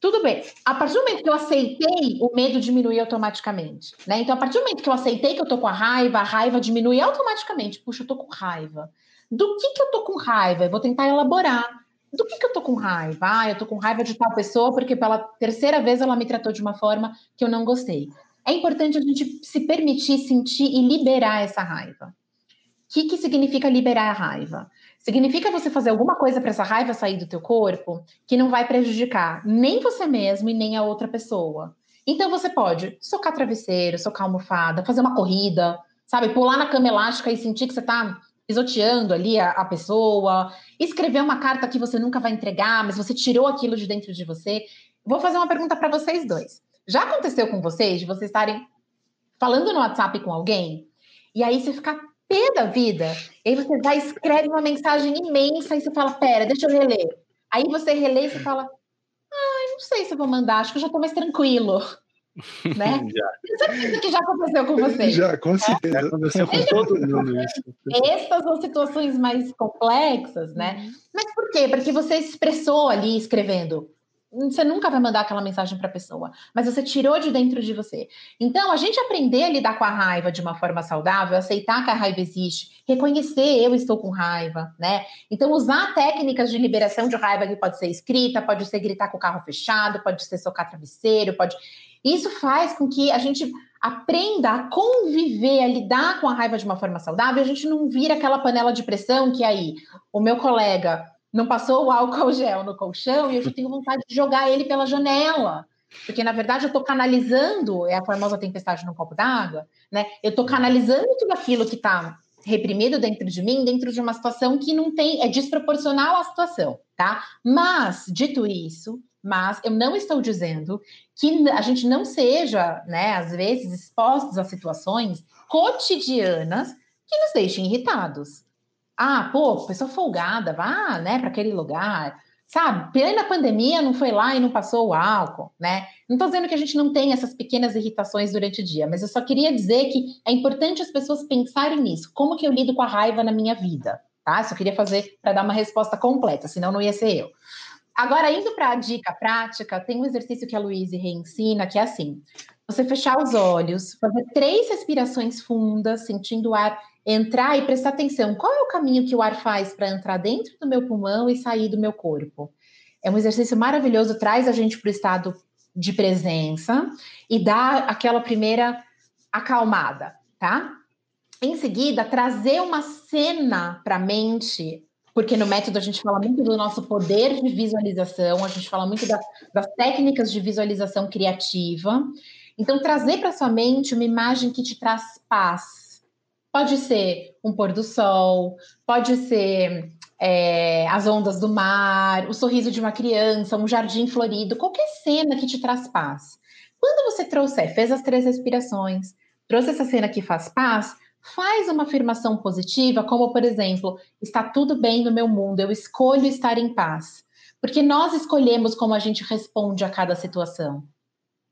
Tudo bem. A partir do momento que eu aceitei, o medo diminui automaticamente, né? Então, a partir do momento que eu aceitei que eu tô com a raiva, a raiva diminui automaticamente. Puxa, eu tô com raiva. do que, que eu tô com raiva? Eu vou tentar elaborar. Do que, que eu tô com raiva? Ah, eu tô com raiva de tal pessoa porque pela terceira vez ela me tratou de uma forma que eu não gostei. É importante a gente se permitir sentir e liberar essa raiva. O que, que significa liberar a raiva? Significa você fazer alguma coisa para essa raiva sair do teu corpo que não vai prejudicar nem você mesmo e nem a outra pessoa. Então você pode socar travesseiro, socar almofada, fazer uma corrida, sabe? Pular na cama elástica e sentir que você está pisoteando ali a, a, pessoa, escrever uma carta que você nunca vai entregar, mas você tirou aquilo de dentro de você. Vou fazer uma pergunta para vocês dois. Já aconteceu com vocês de vocês estarem falando no WhatsApp com alguém e aí você ficar pé da vida. E aí você vai escreve uma mensagem imensa e você fala, pera, deixa eu reler. Aí você relê e você fala, ah, não sei se eu vou mandar, acho que eu já estou mais tranquilo. Né? *laughs* já. Certeza que já aconteceu com você. Já, com certeza. Já aconteceu com todo mundo isso. Essas são situações mais complexas, né? Uhum. Mas por quê? Porque você expressou ali escrevendo você nunca vai mandar aquela mensagem para a pessoa, mas você tirou de dentro de você. Então, a gente aprender a lidar com a raiva de uma forma saudável, aceitar que a raiva existe, reconhecer eu estou com raiva, né? Então, usar técnicas de liberação de raiva que pode ser escrita, pode ser gritar com o carro fechado, pode ser socar travesseiro, pode. Isso faz com que a gente aprenda a conviver, a lidar com a raiva de uma forma saudável, a gente não vira aquela panela de pressão que aí o meu colega não passou o álcool *laughs* gel no colchão e eu já tenho vontade de jogar ele pela janela. Porque, na verdade, eu estou canalizando, é a famosa tempestade no copo d'água, né? Eu estou canalizando tudo aquilo que está reprimido dentro de mim, dentro de uma situação que não tem, é desproporcional à situação, tá? Mas, dito isso, mas eu não estou dizendo que a gente não seja, né, às vezes, expostos a situações cotidianas que nos deixem irritados. Ah, pô, pessoa folgada, vá, né, para aquele lugar. Sabe, plena pandemia não foi lá e não passou o álcool, né? Não estou dizendo que a gente não tem essas pequenas irritações durante o dia, mas eu só queria dizer que é importante as pessoas pensarem nisso. Como que eu lido com a raiva na minha vida? Tá? Só queria fazer para dar uma resposta completa, senão não ia ser eu. Agora, indo para a dica prática, tem um exercício que a Luísa reensina, que é assim: você fechar os olhos, fazer três respirações fundas, sentindo o ar entrar e prestar atenção. Qual é o caminho que o ar faz para entrar dentro do meu pulmão e sair do meu corpo? É um exercício maravilhoso, traz a gente para o estado de presença e dá aquela primeira acalmada, tá? Em seguida, trazer uma cena para a mente, porque no método a gente fala muito do nosso poder de visualização, a gente fala muito da, das técnicas de visualização criativa. Então, trazer para sua mente uma imagem que te traz paz, Pode ser um pôr do sol, pode ser é, as ondas do mar, o sorriso de uma criança, um jardim florido, qualquer cena que te traz paz. Quando você trouxer, fez as três respirações, trouxe essa cena que faz paz, faz uma afirmação positiva, como por exemplo, está tudo bem no meu mundo, eu escolho estar em paz. Porque nós escolhemos como a gente responde a cada situação,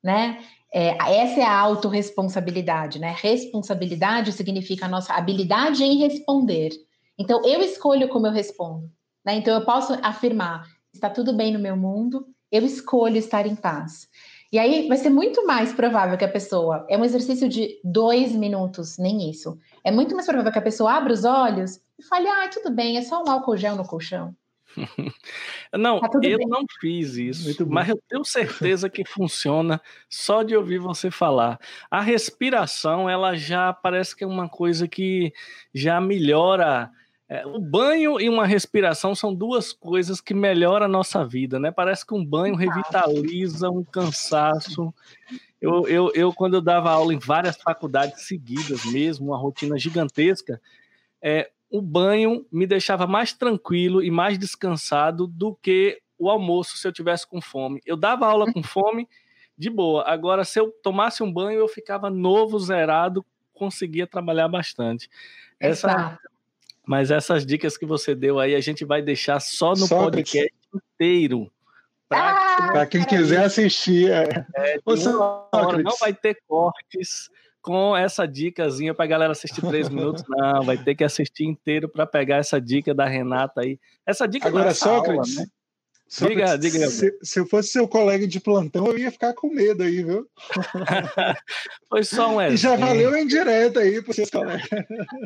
né? É, essa é a autorresponsabilidade, né? Responsabilidade significa a nossa habilidade em responder. Então, eu escolho como eu respondo. Né? Então, eu posso afirmar: está tudo bem no meu mundo, eu escolho estar em paz. E aí vai ser muito mais provável que a pessoa. É um exercício de dois minutos, nem isso. É muito mais provável que a pessoa abra os olhos e fale: ah, tudo bem, é só um álcool gel no colchão. *laughs* Não, tá eu bem. não fiz isso, mas eu tenho certeza que funciona só de ouvir você falar. A respiração, ela já parece que é uma coisa que já melhora. É, o banho e uma respiração são duas coisas que melhoram a nossa vida, né? Parece que um banho revitaliza um cansaço. Eu, eu, eu, quando eu dava aula em várias faculdades seguidas mesmo, uma rotina gigantesca, é, o banho me deixava mais tranquilo e mais descansado do que o almoço se eu tivesse com fome. Eu dava aula com fome de boa. Agora, se eu tomasse um banho, eu ficava novo, zerado, conseguia trabalhar bastante. Essa, mas essas dicas que você deu aí, a gente vai deixar só no Sócrates. podcast inteiro. Para ah, quem quiser assistir. É. É, não vai ter cortes com essa dicasinha para a galera assistir três minutos. Não, vai ter que assistir inteiro para pegar essa dica da Renata aí. Essa dica Agora, Sócrates, aula, né? Diga, diga. Se, se, eu fosse seu colega de plantão, eu ia ficar com medo aí, viu? *laughs* foi só um exemplo. E já valeu em direto aí para seus colegas.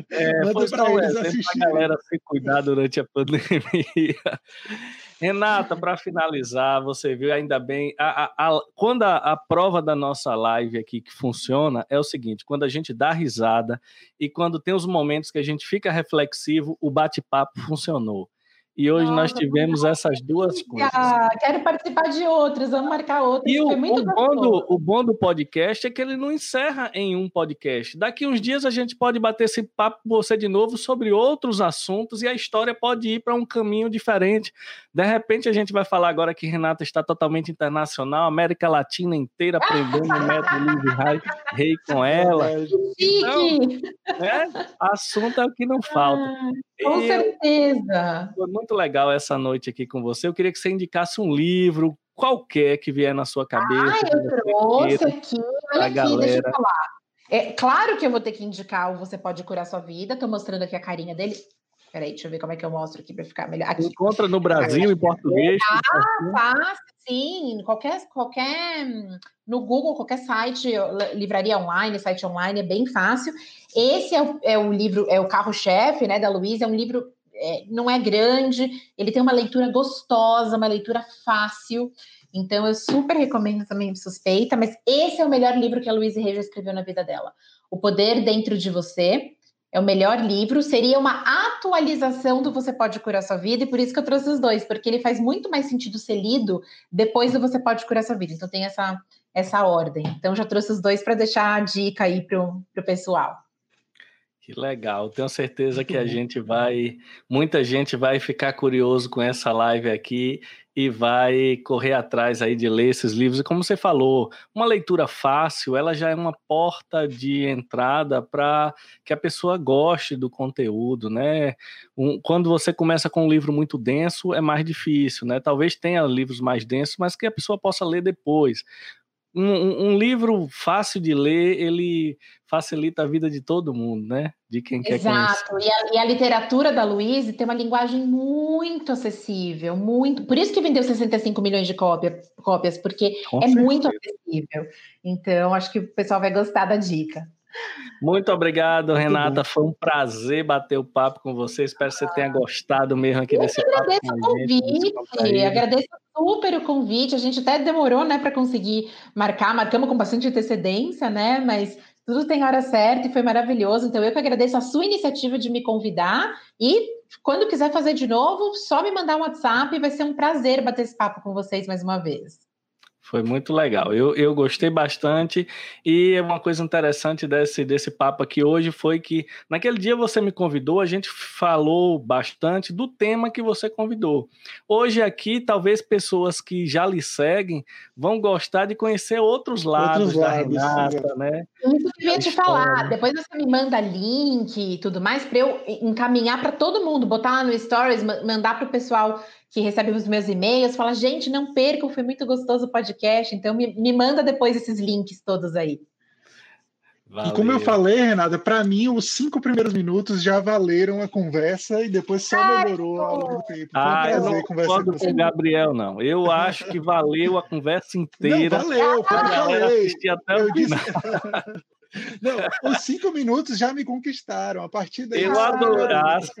É, *laughs* Manda foi só um exemplo para a galera se cuidar durante a pandemia. *laughs* Renata, para finalizar, você viu ainda bem. A, a, a, quando a, prova da nossa live aqui que funciona é o seguinte: quando a gente dá risada e quando tem os momentos que a gente fica reflexivo, o bate-papo funcionou. E hoje Nossa, nós tivemos essas duas coisas. Quero participar de outras, vamos marcar outras. E o, o, bom do, o bom do podcast é que ele não encerra em um podcast. Daqui uns dias a gente pode bater esse papo com você de novo sobre outros assuntos e a história pode ir para um caminho diferente. De repente a gente vai falar agora que Renata está totalmente internacional, América Latina inteira aprendendo o método Livre Rei com ela. Então, é, assunto é o que não falta. Ah, com e certeza. Foi muito legal essa noite aqui com você. Eu queria que você indicasse um livro qualquer que vier na sua cabeça. Ah, eu trouxe aqui. Olha aqui, galera. deixa eu falar. É claro que eu vou ter que indicar o Você Pode Curar Sua Vida. Estou mostrando aqui a carinha dele. Peraí, deixa eu ver como é que eu mostro aqui para ficar melhor. Aqui. Encontra no Brasil, em português. Ah, fácil, sim. Qualquer, qualquer. No Google, qualquer site, livraria online, site online, é bem fácil. Esse é o, é o livro, é o carro-chefe, né, da Luísa. É um livro, é, não é grande, ele tem uma leitura gostosa, uma leitura fácil. Então, eu super recomendo também Suspeita, mas esse é o melhor livro que a Luísa Reis escreveu na vida dela. O Poder Dentro de Você é o melhor livro, seria uma atualização do Você Pode Curar Sua Vida, e por isso que eu trouxe os dois, porque ele faz muito mais sentido ser lido depois do Você Pode Curar Sua Vida. Então tem essa, essa ordem. Então já trouxe os dois para deixar a dica aí para o pessoal. Que legal, tenho certeza que a gente vai, muita gente vai ficar curioso com essa live aqui e vai correr atrás aí de ler esses livros. E como você falou, uma leitura fácil, ela já é uma porta de entrada para que a pessoa goste do conteúdo, né? Um, quando você começa com um livro muito denso, é mais difícil, né? Talvez tenha livros mais densos, mas que a pessoa possa ler depois um, um, livro fácil de ler, ele facilita a vida de todo mundo, né? De quem Exato. quer Exato. E a, e a literatura da Luiz tem uma linguagem muito acessível, muito. Por isso que vendeu 65 milhões de cópia, cópias, porque Com é certeza. muito acessível. Então, acho que o pessoal vai gostar da dica. Muito obrigado, Renata. Foi um prazer bater o papo com você. Espero que você tenha gostado mesmo aqui Eu desse papo. Agradeço o convite, agradeço super o convite. A gente até demorou, né, para conseguir marcar, marcamos com bastante antecedência, né? Mas tudo tem hora certa e foi maravilhoso. Então, eu que agradeço a sua iniciativa de me convidar. E quando quiser fazer de novo, só me mandar um WhatsApp. Vai ser um prazer bater esse papo com vocês mais uma vez. Foi muito legal. Eu, eu gostei bastante. E uma coisa interessante desse, desse papo aqui hoje foi que naquele dia você me convidou, a gente falou bastante do tema que você convidou. Hoje aqui, talvez pessoas que já lhe seguem vão gostar de conhecer outros lados, outros lados da Renata, né? Isso que eu ia te falar. Depois você me manda link e tudo mais para eu encaminhar para todo mundo, botar lá no Stories, mandar para o pessoal que recebe os meus e-mails, fala, gente, não percam, foi muito gostoso o podcast, então me, me manda depois esses links todos aí. Valeu. E como eu falei, Renata, para mim os cinco primeiros minutos já valeram a conversa e depois só melhorou ao longo do tempo. Foi um ah, prazer eu não conversar com você. Gabriel, não. Eu acho que valeu a conversa inteira. Não, valeu, foi o que eu falei. Até eu disse... *laughs* Não, os cinco minutos já me conquistaram. A partir daí. Eu adorasse.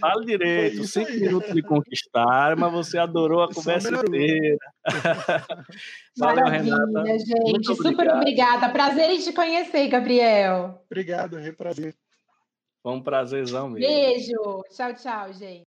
Fala direito. Os cinco aí. minutos me conquistaram, mas você adorou a conversa inteira. *laughs* Valeu, Renata. gente. Muito Super obrigado. obrigada. Prazer em te conhecer, Gabriel. Obrigado, é prazer. Foi um prazerzão mesmo. Beijo. Tchau, tchau, gente.